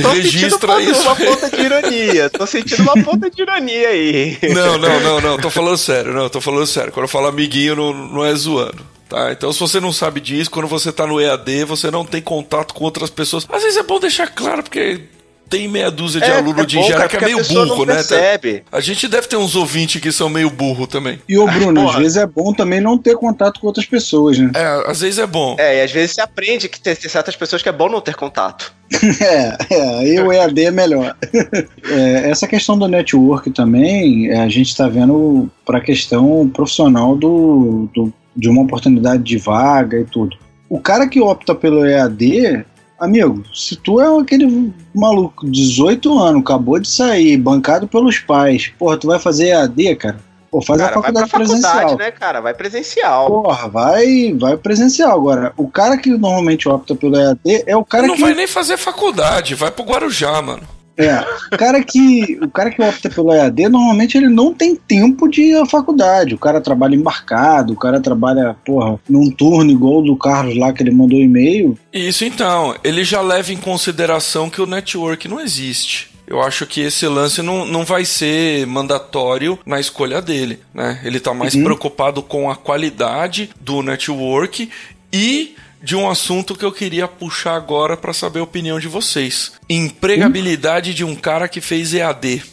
Tô Registra sentindo isso. uma ponta de ironia. Tô sentindo uma ponta de ironia aí.
Não, não, não, não. Tô falando sério. Não, tô falando sério. Quando eu falo amiguinho, não, não é zoando. Tá, então se você não sabe disso, quando você está no EAD, você não tem contato com outras pessoas. Às vezes é bom deixar claro, porque tem meia dúzia de é, aluno é de engenharia que é meio burro, né?
Percebe.
A gente deve ter uns ouvintes que são meio burro também.
E o Bruno, às vezes é bom também não ter contato com outras pessoas, né?
É, às vezes é bom.
É, e às vezes você aprende que tem certas pessoas que é bom não ter contato.
é, é, aí o EAD é melhor. é, essa questão do network também, é, a gente está vendo para a questão profissional do, do de uma oportunidade de vaga e tudo. O cara que opta pelo EAD, amigo, se tu é aquele maluco, 18 anos, acabou de sair, bancado pelos pais, porra, tu vai fazer EAD, cara? Pô, faz cara, a faculdade, vai presencial. Faculdade,
né, cara? Vai presencial.
Porra, vai, vai presencial. Agora, o cara que normalmente opta pelo EAD é o cara
não
que.
Não vai nem fazer faculdade, vai pro Guarujá, mano.
É, o cara que o cara que opta pelo EAD, normalmente ele não tem tempo de ir à faculdade. O cara trabalha embarcado, o cara trabalha, porra, num turno igual do Carlos lá que ele mandou e-mail.
Isso então, ele já leva em consideração que o network não existe. Eu acho que esse lance não, não vai ser mandatório na escolha dele, né? Ele tá mais uhum. preocupado com a qualidade do network e de um assunto que eu queria puxar agora para saber a opinião de vocês. Empregabilidade hum? de um cara que fez EAD.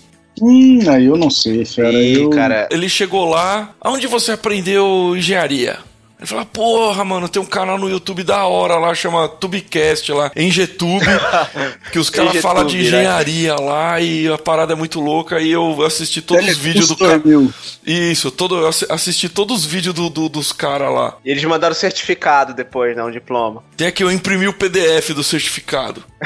Hum, aí eu não sei, fera. eu... cara.
Ele chegou lá. Aonde você aprendeu engenharia? Ele fala, porra, mano, tem um canal no YouTube da hora lá, chama Tubecast lá, Engetube, que os caras falam de né? engenharia né? lá e a parada é muito louca e eu assisti todos os vídeos do cara. Isso, todo, eu assisti todos os vídeos do, do, dos caras lá.
E eles mandaram certificado depois, né, um diploma.
Tem aqui, eu imprimi o PDF do certificado. O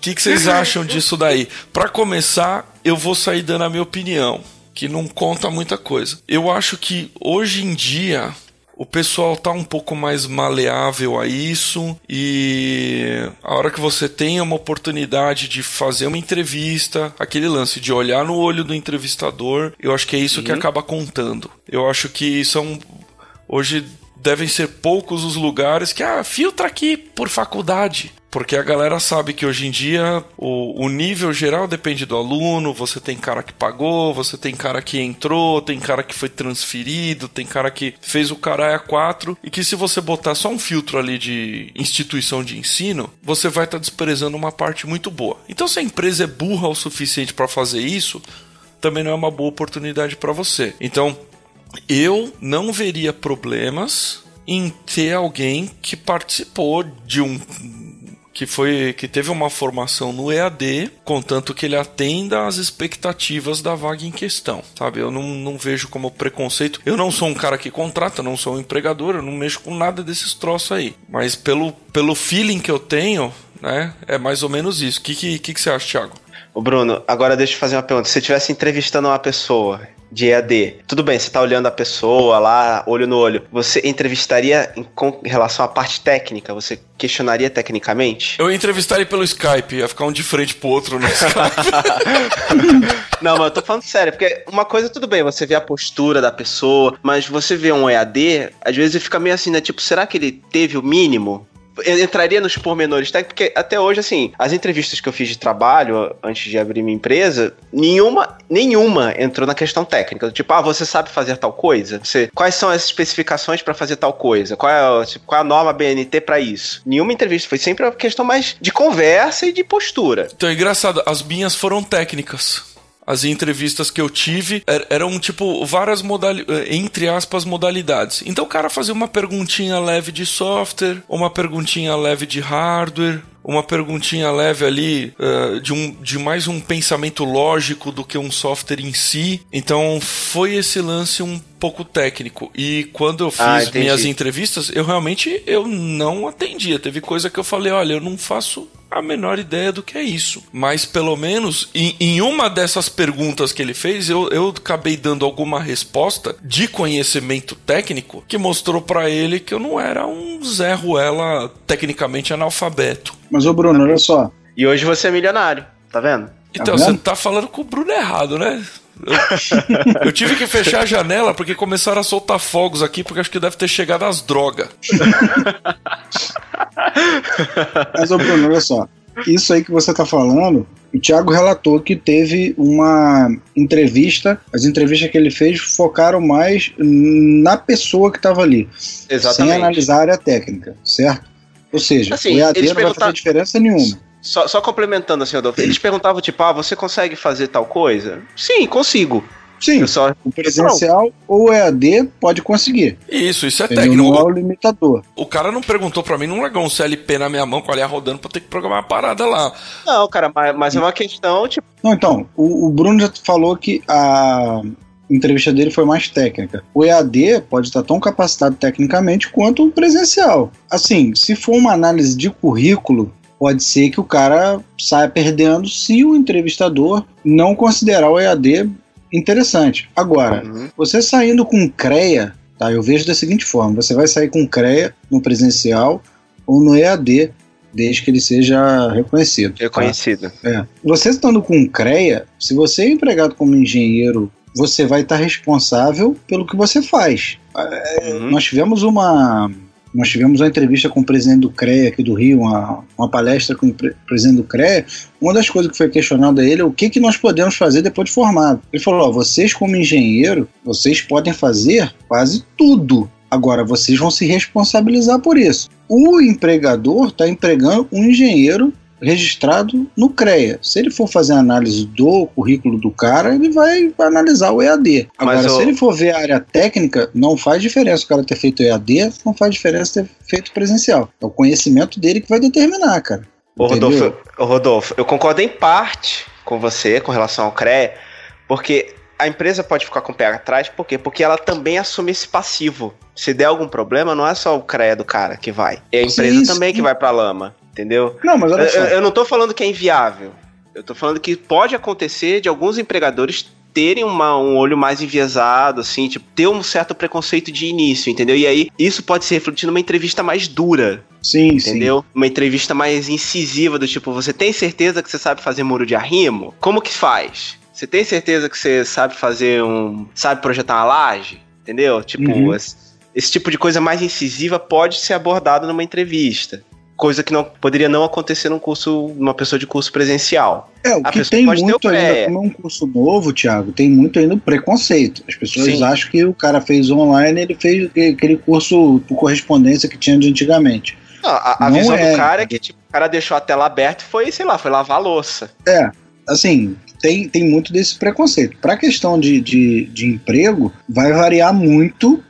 que, que vocês acham disso daí? Para começar, eu vou sair dando a minha opinião que não conta muita coisa. Eu acho que hoje em dia o pessoal tá um pouco mais maleável a isso e a hora que você tem uma oportunidade de fazer uma entrevista, aquele lance de olhar no olho do entrevistador, eu acho que é isso uhum. que acaba contando. Eu acho que são hoje devem ser poucos os lugares que ah, filtra aqui por faculdade. Porque a galera sabe que hoje em dia o, o nível geral depende do aluno, você tem cara que pagou, você tem cara que entrou, tem cara que foi transferido, tem cara que fez o caralho a quatro, e que se você botar só um filtro ali de instituição de ensino, você vai estar tá desprezando uma parte muito boa. Então se a empresa é burra o suficiente para fazer isso, também não é uma boa oportunidade para você. Então, eu não veria problemas em ter alguém que participou de um que foi que teve uma formação no EAD, contanto que ele atenda às expectativas da vaga em questão, sabe? Eu não, não vejo como preconceito. Eu não sou um cara que contrata, não sou um empregador, eu não mexo com nada desses troços aí. Mas pelo, pelo feeling que eu tenho, né, é mais ou menos isso. O que, que, que, que você acha, Thiago?
Ô Bruno, agora deixa eu fazer uma pergunta. Se você estivesse entrevistando uma pessoa de EAD, tudo bem, você tá olhando a pessoa lá, olho no olho. Você entrevistaria em, com relação à parte técnica? Você questionaria tecnicamente?
Eu entrevistaria pelo Skype, ia ficar um de frente pro outro no Skype.
Não, mas eu tô falando sério, porque uma coisa tudo bem, você vê a postura da pessoa, mas você vê um EAD, às vezes fica meio assim, né? Tipo, será que ele teve o mínimo? Entraria nos pormenores técnicos, porque até hoje, assim, as entrevistas que eu fiz de trabalho antes de abrir minha empresa, nenhuma, nenhuma entrou na questão técnica. Tipo, ah, você sabe fazer tal coisa? Você, quais são as especificações para fazer tal coisa? Qual é, tipo, qual é a norma BNT para isso? Nenhuma entrevista, foi sempre uma questão mais de conversa e de postura.
Então, é engraçado, as minhas foram técnicas as entrevistas que eu tive er, eram tipo várias modalidades, eh, entre aspas, modalidades. Então o cara fazia uma perguntinha leve de software, uma perguntinha leve de hardware, uma perguntinha leve ali uh, de, um, de mais um pensamento lógico do que um software em si. Então foi esse lance um pouco técnico. E quando eu ah, fiz ah, minhas entrevistas, eu realmente eu não atendia. Teve coisa que eu falei, olha, eu não faço a menor ideia do que é isso. Mas pelo menos em, em uma dessas perguntas que ele fez, eu, eu acabei dando alguma resposta de conhecimento técnico que mostrou para ele que eu não era um Zé Ruela tecnicamente analfabeto.
Mas o Bruno, olha só.
E hoje você é milionário, tá vendo?
Então, tá vendo? você tá falando com o Bruno errado, né? Eu, eu, tive que fechar a janela porque começaram a soltar fogos aqui, porque acho que deve ter chegado as drogas.
Mas, ô Bruno, olha só. Isso aí que você tá falando, o Thiago relatou que teve uma entrevista, as entrevistas que ele fez focaram mais na pessoa que estava ali,
Exatamente.
sem analisar a área técnica, certo? Ou seja, assim, o EAD não vai fazer diferença nenhuma.
Só, só complementando assim, Rodolfo, eles perguntavam tipo, ah, você consegue fazer tal coisa? Sim, consigo.
Sim, só... o presencial ou o EAD pode conseguir.
Isso, isso é Ele técnico.
Não é o limitador.
O cara não perguntou para mim, não largou um CLP na minha mão com a linha rodando pra ter que programar uma parada lá.
Não, cara, mas, mas é uma questão, tipo.
Não, então, o, o Bruno já falou que a entrevista dele foi mais técnica. O EAD pode estar tão capacitado tecnicamente quanto o presencial. Assim, se for uma análise de currículo, pode ser que o cara saia perdendo se o entrevistador não considerar o EAD interessante. Agora, uhum. você saindo com CREA, tá? Eu vejo da seguinte forma: você vai sair com CREA no presencial ou no EAD, desde que ele seja reconhecido.
Tá? Reconhecido.
Tá? É. Você estando com CREA, se você é empregado como engenheiro, você vai estar responsável pelo que você faz. É, uhum. Nós tivemos uma nós tivemos uma entrevista com o presidente do CREA aqui do Rio, uma, uma palestra com o pre presidente do CREA. Uma das coisas que foi questionada a ele é o que, que nós podemos fazer depois de formado. Ele falou: ó, vocês, como engenheiro, vocês podem fazer quase tudo. Agora, vocês vão se responsabilizar por isso. O empregador está empregando um engenheiro registrado no CREA. Se ele for fazer análise do currículo do cara, ele vai analisar o EAD. Agora, se ele for ver a área técnica, não faz diferença o cara ter feito EAD, não faz diferença ter feito presencial. É o conhecimento dele que vai determinar, cara.
Ô Rodolfo, ô Rodolfo, eu concordo em parte com você com relação ao CREA, porque a empresa pode ficar com o pé atrás, por quê? Porque ela também assume esse passivo. Se der algum problema, não é só o CREA do cara que vai. É a empresa sim, também sim. que vai pra lama. Entendeu?
Não, mas olha
eu,
só.
Eu, não tô falando que é inviável. Eu tô falando que pode acontecer de alguns empregadores terem uma, um olho mais enviesado, assim, tipo, ter um certo preconceito de início, entendeu? E aí, isso pode se refletir numa entrevista mais dura.
Sim,
entendeu? Sim. Uma entrevista mais incisiva, do tipo, você tem certeza que você sabe fazer muro de arrimo? Como que faz? Você tem certeza que você sabe fazer um. sabe projetar uma laje? Entendeu? Tipo, uhum. esse, esse tipo de coisa mais incisiva pode ser abordado numa entrevista coisa que não poderia não acontecer num curso, numa pessoa de curso presencial.
É, o a que tem muito ainda, como é um curso novo, Thiago, tem muito ainda preconceito. As pessoas Sim. acham que o cara fez online, ele fez aquele curso por correspondência que tinha de antigamente.
Não, a, a não visão é, do cara é que tipo, o cara deixou a tela aberta e foi, sei lá, foi lavar a louça.
É, assim, tem, tem muito desse preconceito. Para a questão de, de, de emprego, vai variar muito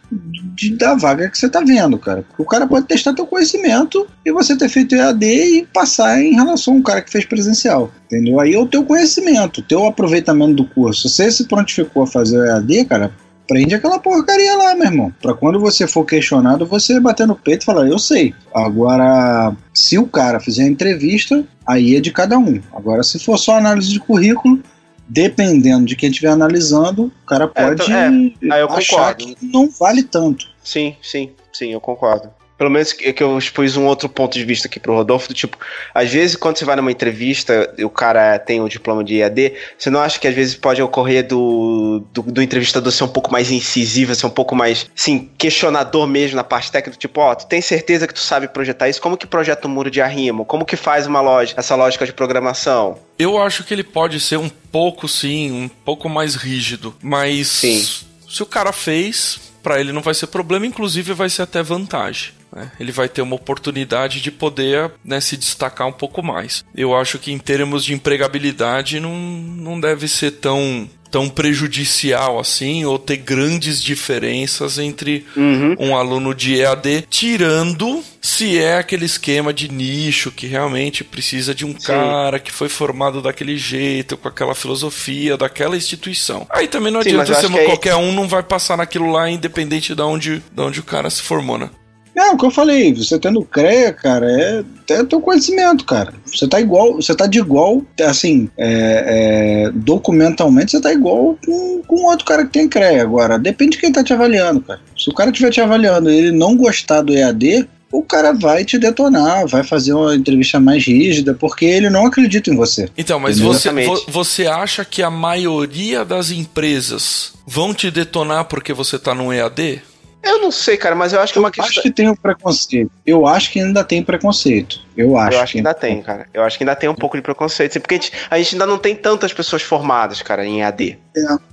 de, da vaga que você está vendo, cara. O cara pode testar teu conhecimento e você ter feito EAD e passar em relação a um cara que fez presencial. Entendeu? Aí é o teu conhecimento, o teu aproveitamento do curso. Se você se prontificou a fazer o EAD, cara, aprende aquela porcaria lá, meu irmão. Pra quando você for questionado, você bater no peito e falar, eu sei. Agora, se o cara fizer a entrevista, aí é de cada um. Agora, se for só análise de currículo, dependendo de quem estiver analisando, o cara pode
É, então, é, aí eu
achar que não vale tanto.
Sim, sim, sim, eu concordo. Pelo menos que que eu expus um outro ponto de vista aqui pro Rodolfo, do tipo, às vezes quando você vai numa entrevista e o cara tem o diploma de EAD, você não acha que às vezes pode ocorrer do, do, do entrevistador ser um pouco mais incisivo, ser um pouco mais, sim, questionador mesmo na parte técnica, tipo, ó, tu tem certeza que tu sabe projetar isso? Como que projeta um muro de arrimo? Como que faz uma lógica, essa lógica de programação?
Eu acho que ele pode ser um pouco, sim, um pouco mais rígido. Mas
Sim.
se o cara fez, pra ele não vai ser problema, inclusive vai ser até vantagem. Né? Ele vai ter uma oportunidade de poder né, se destacar um pouco mais. Eu acho que em termos de empregabilidade não, não deve ser tão, tão prejudicial assim, ou ter grandes diferenças entre
Uhum.
um aluno de EAD, tirando se é aquele esquema de nicho que realmente precisa de um cara que foi formado daquele jeito, com aquela filosofia daquela instituição. Aí também não
Sim,
adianta ser
aí-
qualquer um não vai passar naquilo lá independente de onde, de onde o cara se formou, né?
Não, o que eu falei, você tendo CREA, cara, é, é teu conhecimento, cara. Você tá igual, você tá de igual, assim, é, é, documentalmente você tá igual com, com outro cara que tem CREA. Agora, depende de quem tá te avaliando, cara. Se o cara estiver te avaliando e ele não gostar do EAD, o cara vai te detonar, vai fazer uma entrevista mais rígida, porque ele não acredita em você.
Então, mas você, vo- você acha que a maioria das empresas vão te detonar porque você tá no EAD?
Eu não sei, cara, mas eu acho que é uma
Eu
questão.
acho que tem um preconceito. Eu acho que ainda tem preconceito. Eu acho.
Eu acho que ainda tem, cara. Eu acho que ainda tem um pouco de preconceito. Porque a gente, a gente ainda não tem tantas pessoas formadas, cara, em AD.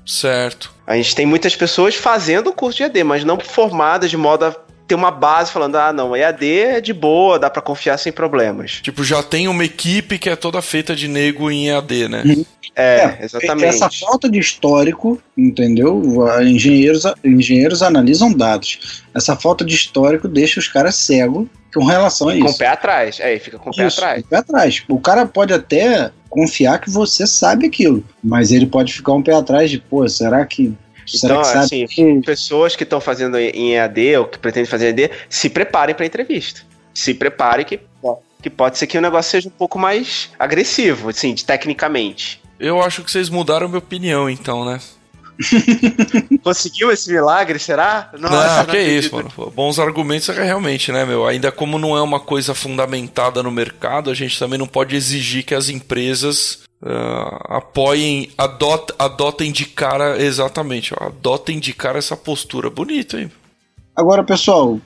Certo.
A gente tem muitas pessoas fazendo o curso de EAD, mas não formadas de modo a ter uma base falando, ah, não, EAD é de boa, dá pra confiar sem problemas.
Tipo, já tem uma equipe que é toda feita de nego em EAD, né?
É, exatamente.
Essa falta de histórico, entendeu? Engenheiros, engenheiros analisam dados. Essa falta de histórico deixa os caras cegos com relação a
Com o
isso.
pé atrás. É, fica com o pé
Isso,
atrás.
com o pé atrás. O cara pode até confiar que você sabe aquilo, mas ele pode ficar um pé atrás de, pô, será que.
Então, assim,
que-
Pessoas que estão fazendo em EAD ou que pretendem fazer EAD, se preparem pra entrevista. Se preparem que, que pode ser que o negócio seja um pouco mais agressivo, assim, de- tecnicamente.
Eu acho que vocês mudaram minha opinião, então, né?
Conseguiu esse milagre, será?
Não,
Nossa,
que
acredito.
isso, mano. Bons argumentos é realmente, né, meu? Ainda como não é uma coisa fundamentada no mercado, a gente também não pode exigir que as empresas ah, apoiem, adot, adotem de cara, exatamente, ó, adotem de cara essa postura. Bonito, hein?
Agora, pessoal,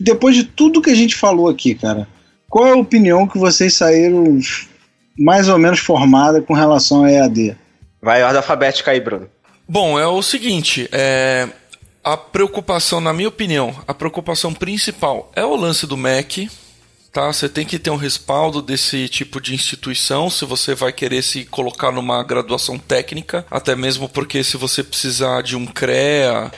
depois de tudo que a gente falou aqui, cara, qual é a opinião que vocês saíram mais ou menos formada com relação a EAD?
Vai, ordem alfabética aí, Bruno.
Bom, é o seguinte, é, a preocupação, na minha opinião, a preocupação principal é o lance do MEC, tá? Você tem que ter um respaldo desse tipo de instituição se você vai querer se colocar numa graduação técnica, até mesmo porque se você precisar de um CREA,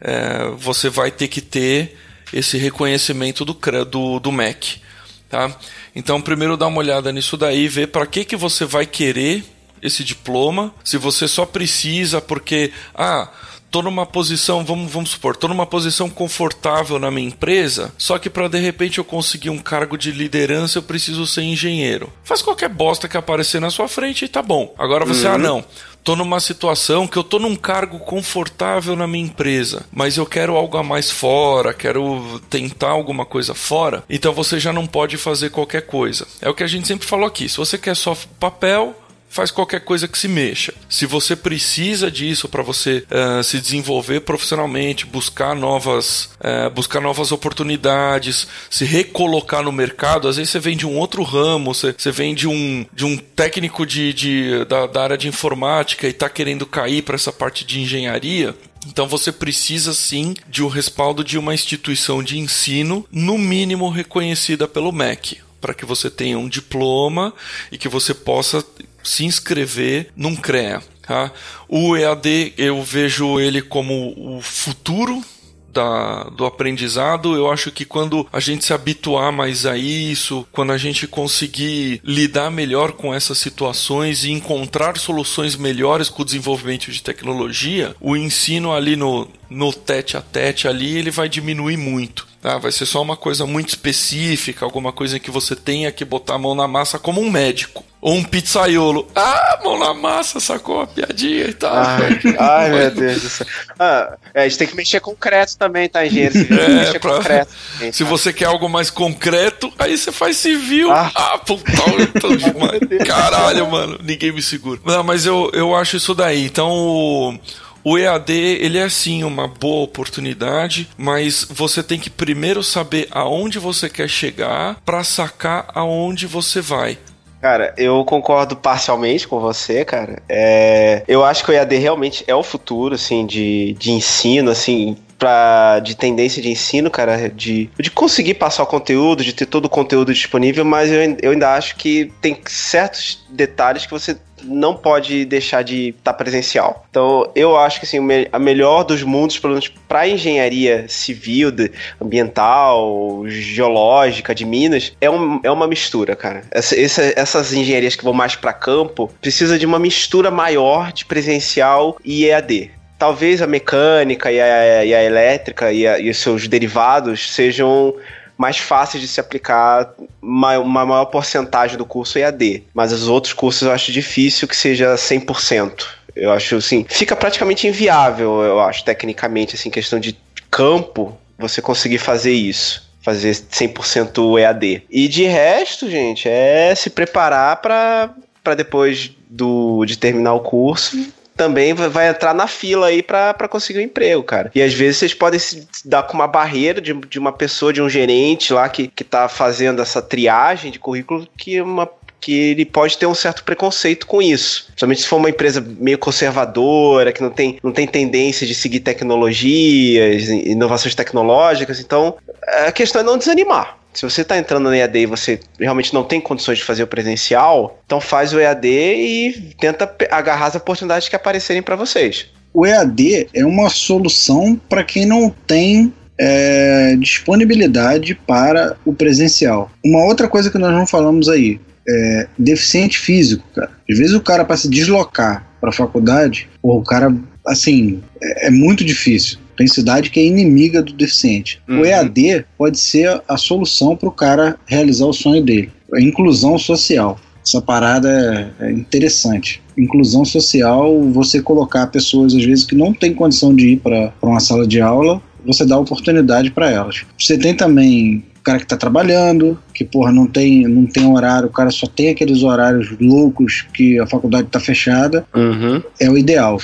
é, você vai ter que ter esse reconhecimento do, CREA, do, do MEC, tá? Então, primeiro dá uma olhada nisso daí, ver para que que você vai querer esse diploma, se você só precisa porque ah, tô numa posição, vamos, vamos supor, tô numa posição confortável na minha empresa, só que para de repente eu conseguir um cargo de liderança eu preciso ser engenheiro. Faz qualquer bosta que aparecer na sua frente e tá bom. Agora você, ah não, tô numa situação que eu tô num cargo confortável na minha empresa, mas eu quero algo a mais fora, quero tentar alguma coisa fora, então você já não pode fazer qualquer coisa. É o que a gente sempre falou aqui, se você quer só papel, faz qualquer coisa que se mexa. Se você precisa disso para você eh, se desenvolver profissionalmente, buscar novas, eh, buscar novas oportunidades, se recolocar no mercado, às vezes você vem de um outro ramo, você, você vem de um, de um técnico de, de, da, da área de informática e está querendo cair para essa parte de engenharia. Então você precisa sim de um respaldo de uma instituição de ensino, no mínimo reconhecida pelo MEC para que você tenha um diploma e que você possa se inscrever num CREA. Tá? O EAD eu vejo ele como o futuro da, do aprendizado. Eu acho que quando a gente se habituar mais a isso, quando a gente conseguir lidar melhor com essas situações e encontrar soluções melhores com o desenvolvimento de tecnologia, o ensino ali no, no tete a tete ali, ele vai diminuir muito. Tá? Vai ser só uma coisa muito específica, alguma coisa que você tenha que botar a mão na massa como um médico. Ou um pizzaiolo. Ah, mão na massa, sacou a piadinha e tal.
Ai, ai meu Deus do céu. Ah, é, a gente tem que mexer concreto também, tá, engenheiro?
É, pra... concreto também, tá? Se você quer algo mais concreto, aí você faz civil. Ah, ah puta, demais. Caralho, mano, ninguém me segura. Não, mas eu, eu acho isso daí. Então, o EAD, ele é sim uma boa oportunidade, mas você tem que primeiro saber aonde você quer chegar para sacar aonde você vai.
Cara, eu concordo parcialmente com você, cara. É, eu acho que o EAD realmente é o futuro, assim, de, de ensino, assim, pra, de tendência de ensino, cara, de, de conseguir passar o conteúdo, de ter todo o conteúdo disponível, mas eu, eu ainda acho que tem certos detalhes que você não pode deixar de estar tá presencial. Então, eu acho que assim, a melhor dos mundos, pelo menos para engenharia civil, ambiental, geológica, de Minas, é, um, é uma mistura, cara. Essa, essa, essas engenharias que vão mais para campo precisa de uma mistura maior de presencial e EAD talvez a mecânica e a, e a elétrica e, a, e, os seus derivados sejam mais fáceis de se aplicar uma, maior porcentagem do curso EAD. Mas os outros cursos eu acho difícil que seja 100%. Eu acho assim, fica praticamente inviável, eu acho, tecnicamente, assim, questão de campo, você conseguir fazer isso fazer 100% EAD. E de resto, gente, é se preparar para depois do, de terminar o curso também vai entrar na fila aí para conseguir um emprego, cara. E às vezes vocês podem se dar com uma barreira de, de uma pessoa, de um gerente lá que, que tá fazendo essa triagem de currículo que uma que ele pode ter um certo preconceito com isso. Principalmente se for uma empresa meio conservadora, que não tem, não tem tendência de seguir tecnologias, inovações tecnológicas. Então, a questão é não desanimar. Se você está entrando no EAD e você realmente não tem condições de fazer o presencial, então faz o EAD e tenta agarrar as oportunidades que aparecerem para vocês.
O EAD é uma solução para quem não tem é, disponibilidade para o presencial. Uma outra coisa que nós não falamos aí, é, deficiente físico, cara. Às vezes o cara para se deslocar para a faculdade, ou o cara, assim, é, é muito difícil. Tem cidade que é inimiga do deficiente. Uhum. O EAD pode ser a solução para o cara realizar o sonho dele. A inclusão social. Essa parada é, é interessante. Inclusão social, você colocar pessoas, às vezes, que não têm condição de ir para uma sala de aula, você dá oportunidade para elas. Você tem também cara que está trabalhando, que porra não tem, não tem horário, o cara só tem aqueles horários loucos que a faculdade está fechada,
uhum.
é o ideal.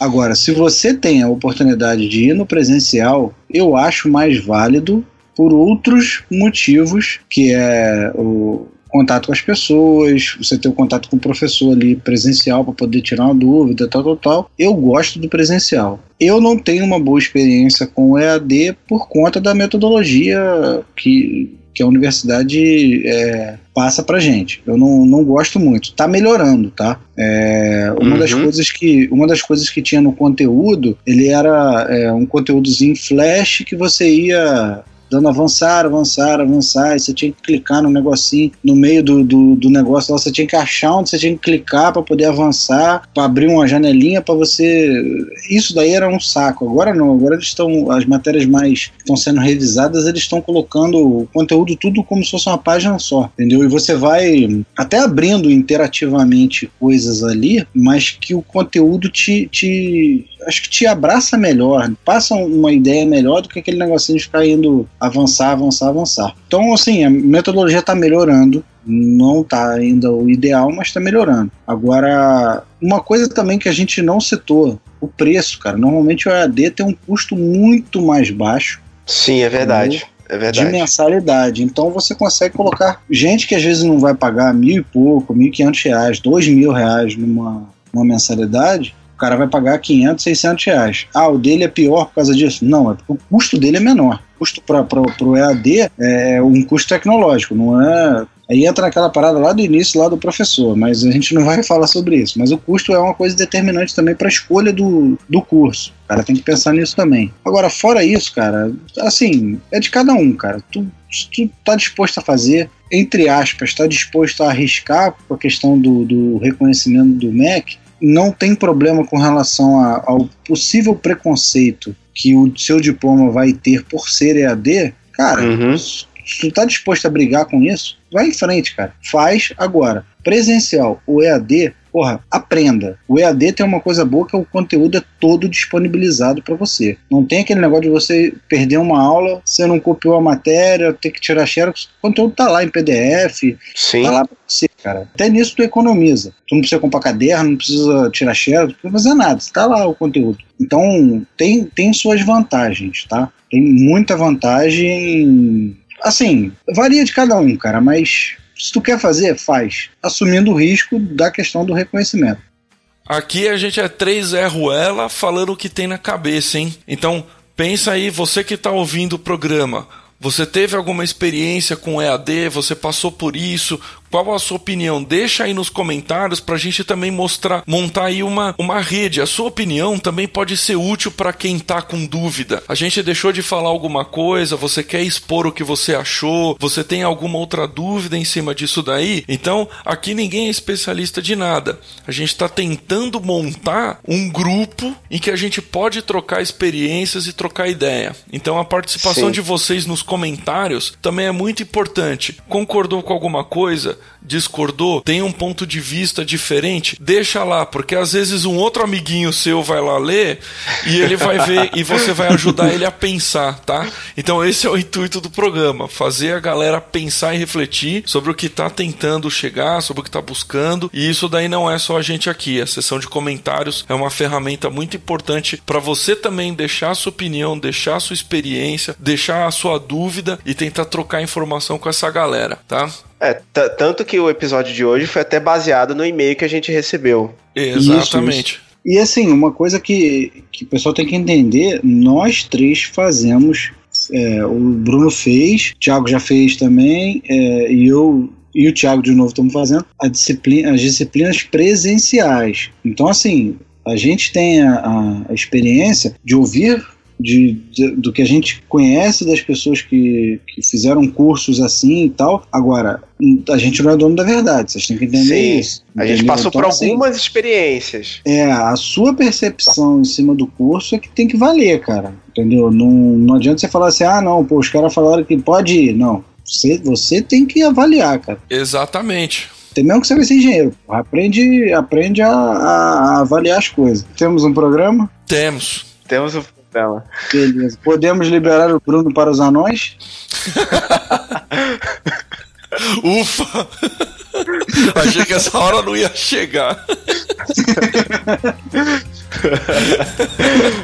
Agora, se você tem a oportunidade de ir no presencial, eu acho mais válido por outros motivos, que é o contato com as pessoas, você ter o contato com o professor ali presencial para poder tirar uma dúvida, tal, tal, tal. Eu gosto do presencial. Eu não tenho uma boa experiência com o EAD por conta da metodologia que que a universidade é, passa pra gente. Eu não, não gosto muito. Tá melhorando, tá? É, uma, uhum. das coisas que, uma das coisas que tinha no conteúdo, ele era é, um conteúdozinho flash que você ia dando avançar, avançar, avançar, e você tinha que clicar no negocinho, no meio do, do, do negócio lá, você tinha que achar onde você tinha que clicar para poder avançar, para abrir uma janelinha para você. Isso daí era um saco. Agora não, agora eles estão, as matérias mais estão sendo revisadas, eles estão colocando o conteúdo tudo como se fosse uma página só, entendeu? E você vai até abrindo interativamente coisas ali, mas que o conteúdo te, te acho que te abraça melhor, passa uma ideia melhor do que aquele negocinho de ficar indo avançar, avançar, avançar. Então, assim, a metodologia está melhorando, não está ainda o ideal, mas está melhorando. Agora, uma coisa também que a gente não citou, o preço, cara. Normalmente o EAD tem um custo muito mais baixo.
Sim, é verdade. É verdade.
De mensalidade. Então você consegue colocar gente que às vezes não vai pagar mil e pouco, mil e quinhentos reais, dois mil reais numa, numa mensalidade, o cara vai pagar 500, 600 reais. Ah, o dele é pior por causa disso? Não, é porque o custo dele é menor. O custo para o EAD é um custo tecnológico, não é Aí entra aquela parada lá do início, lá do professor, mas a gente não vai falar sobre isso. Mas o custo é uma coisa determinante também para a escolha do, do curso. O cara tem que pensar nisso também. Agora, fora isso, cara, assim, é de cada um, cara. Tu, tu tá disposto a fazer, entre aspas, tá disposto a arriscar com a questão do, do reconhecimento do MEC, não tem problema com relação a, ao possível preconceito que o seu diploma vai ter por ser EAD, cara, uhum. Se tu tá disposto a brigar com isso, vai em frente, cara. Faz agora. Presencial, o EAD, porra, aprenda. O EAD tem uma coisa boa que é o conteúdo é todo disponibilizado para você. Não tem aquele negócio de você perder uma aula, você não copiou a matéria, ter que tirar xerox. O conteúdo tá lá em PDF,
Sim.
tá lá pra você, cara. Até nisso tu economiza. Tu não precisa comprar caderno, não precisa tirar xerox, não precisa fazer nada. Tá lá o conteúdo. Então, tem, tem suas vantagens, tá? Tem muita vantagem. Assim, varia de cada um, cara, mas se tu quer fazer, faz, assumindo o risco da questão do reconhecimento.
Aqui a gente é três Zé Ruela falando o que tem na cabeça, hein? Então, pensa aí, você que está ouvindo o programa, você teve alguma experiência com EAD? Você passou por isso? Qual a sua opinião? Deixa aí nos comentários para a gente também mostrar, montar aí uma, uma rede. A sua opinião também pode ser útil para quem está com dúvida. A gente deixou de falar alguma coisa, você quer expor o que você achou, você tem alguma outra dúvida em cima disso daí? Então, aqui ninguém é especialista de nada. A gente está tentando montar um grupo em que a gente pode trocar experiências e trocar ideia. Então, a participação Sim. de vocês nos comentários também é muito importante. Concordou com alguma coisa? Discordou, tem um ponto de vista diferente, deixa lá, porque às vezes um outro amiguinho seu vai lá ler e ele vai ver e você vai ajudar ele a pensar, tá? Então esse é o intuito do programa, fazer a galera pensar e refletir sobre o que está tentando chegar, sobre o que está buscando, e isso daí não é só a gente aqui, a sessão de comentários é uma ferramenta muito importante para você também deixar a sua opinião, deixar a sua experiência, deixar a sua dúvida e tentar trocar informação com essa galera, tá?
É, tanto que o episódio de hoje foi até baseado no e-mail que a gente recebeu.
Exatamente. Isso, isso.
E assim, uma coisa que, que o pessoal tem que entender, nós três fazemos. É, o Bruno fez, o Thiago já fez também, é, e eu e o Thiago de novo estamos fazendo a disciplina, as disciplinas presenciais. Então, assim, a gente tem a, a experiência de ouvir de, de, do que a gente conhece das pessoas que, que fizeram cursos assim e tal. Agora, a gente não é dono da verdade, vocês têm que entender Sim, isso.
A gente passou então, por assim, algumas assim, experiências.
É, a sua percepção em cima do curso é que tem que valer, cara. Entendeu? Não, não adianta você falar assim, ah, não, pô, os caras falaram que pode ir. Não. Você, você tem que avaliar, cara.
Exatamente.
Tem mesmo que você vai ser engenheiro. Aprende, aprende a, a avaliar as coisas. Temos um programa?
Temos.
Temos um dela.
Beleza. Podemos liberar o Bruno para os anões?
Ufa! Achei que essa hora não ia chegar.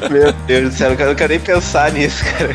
Meu Deus do céu, eu não quero nem pensar nisso, cara.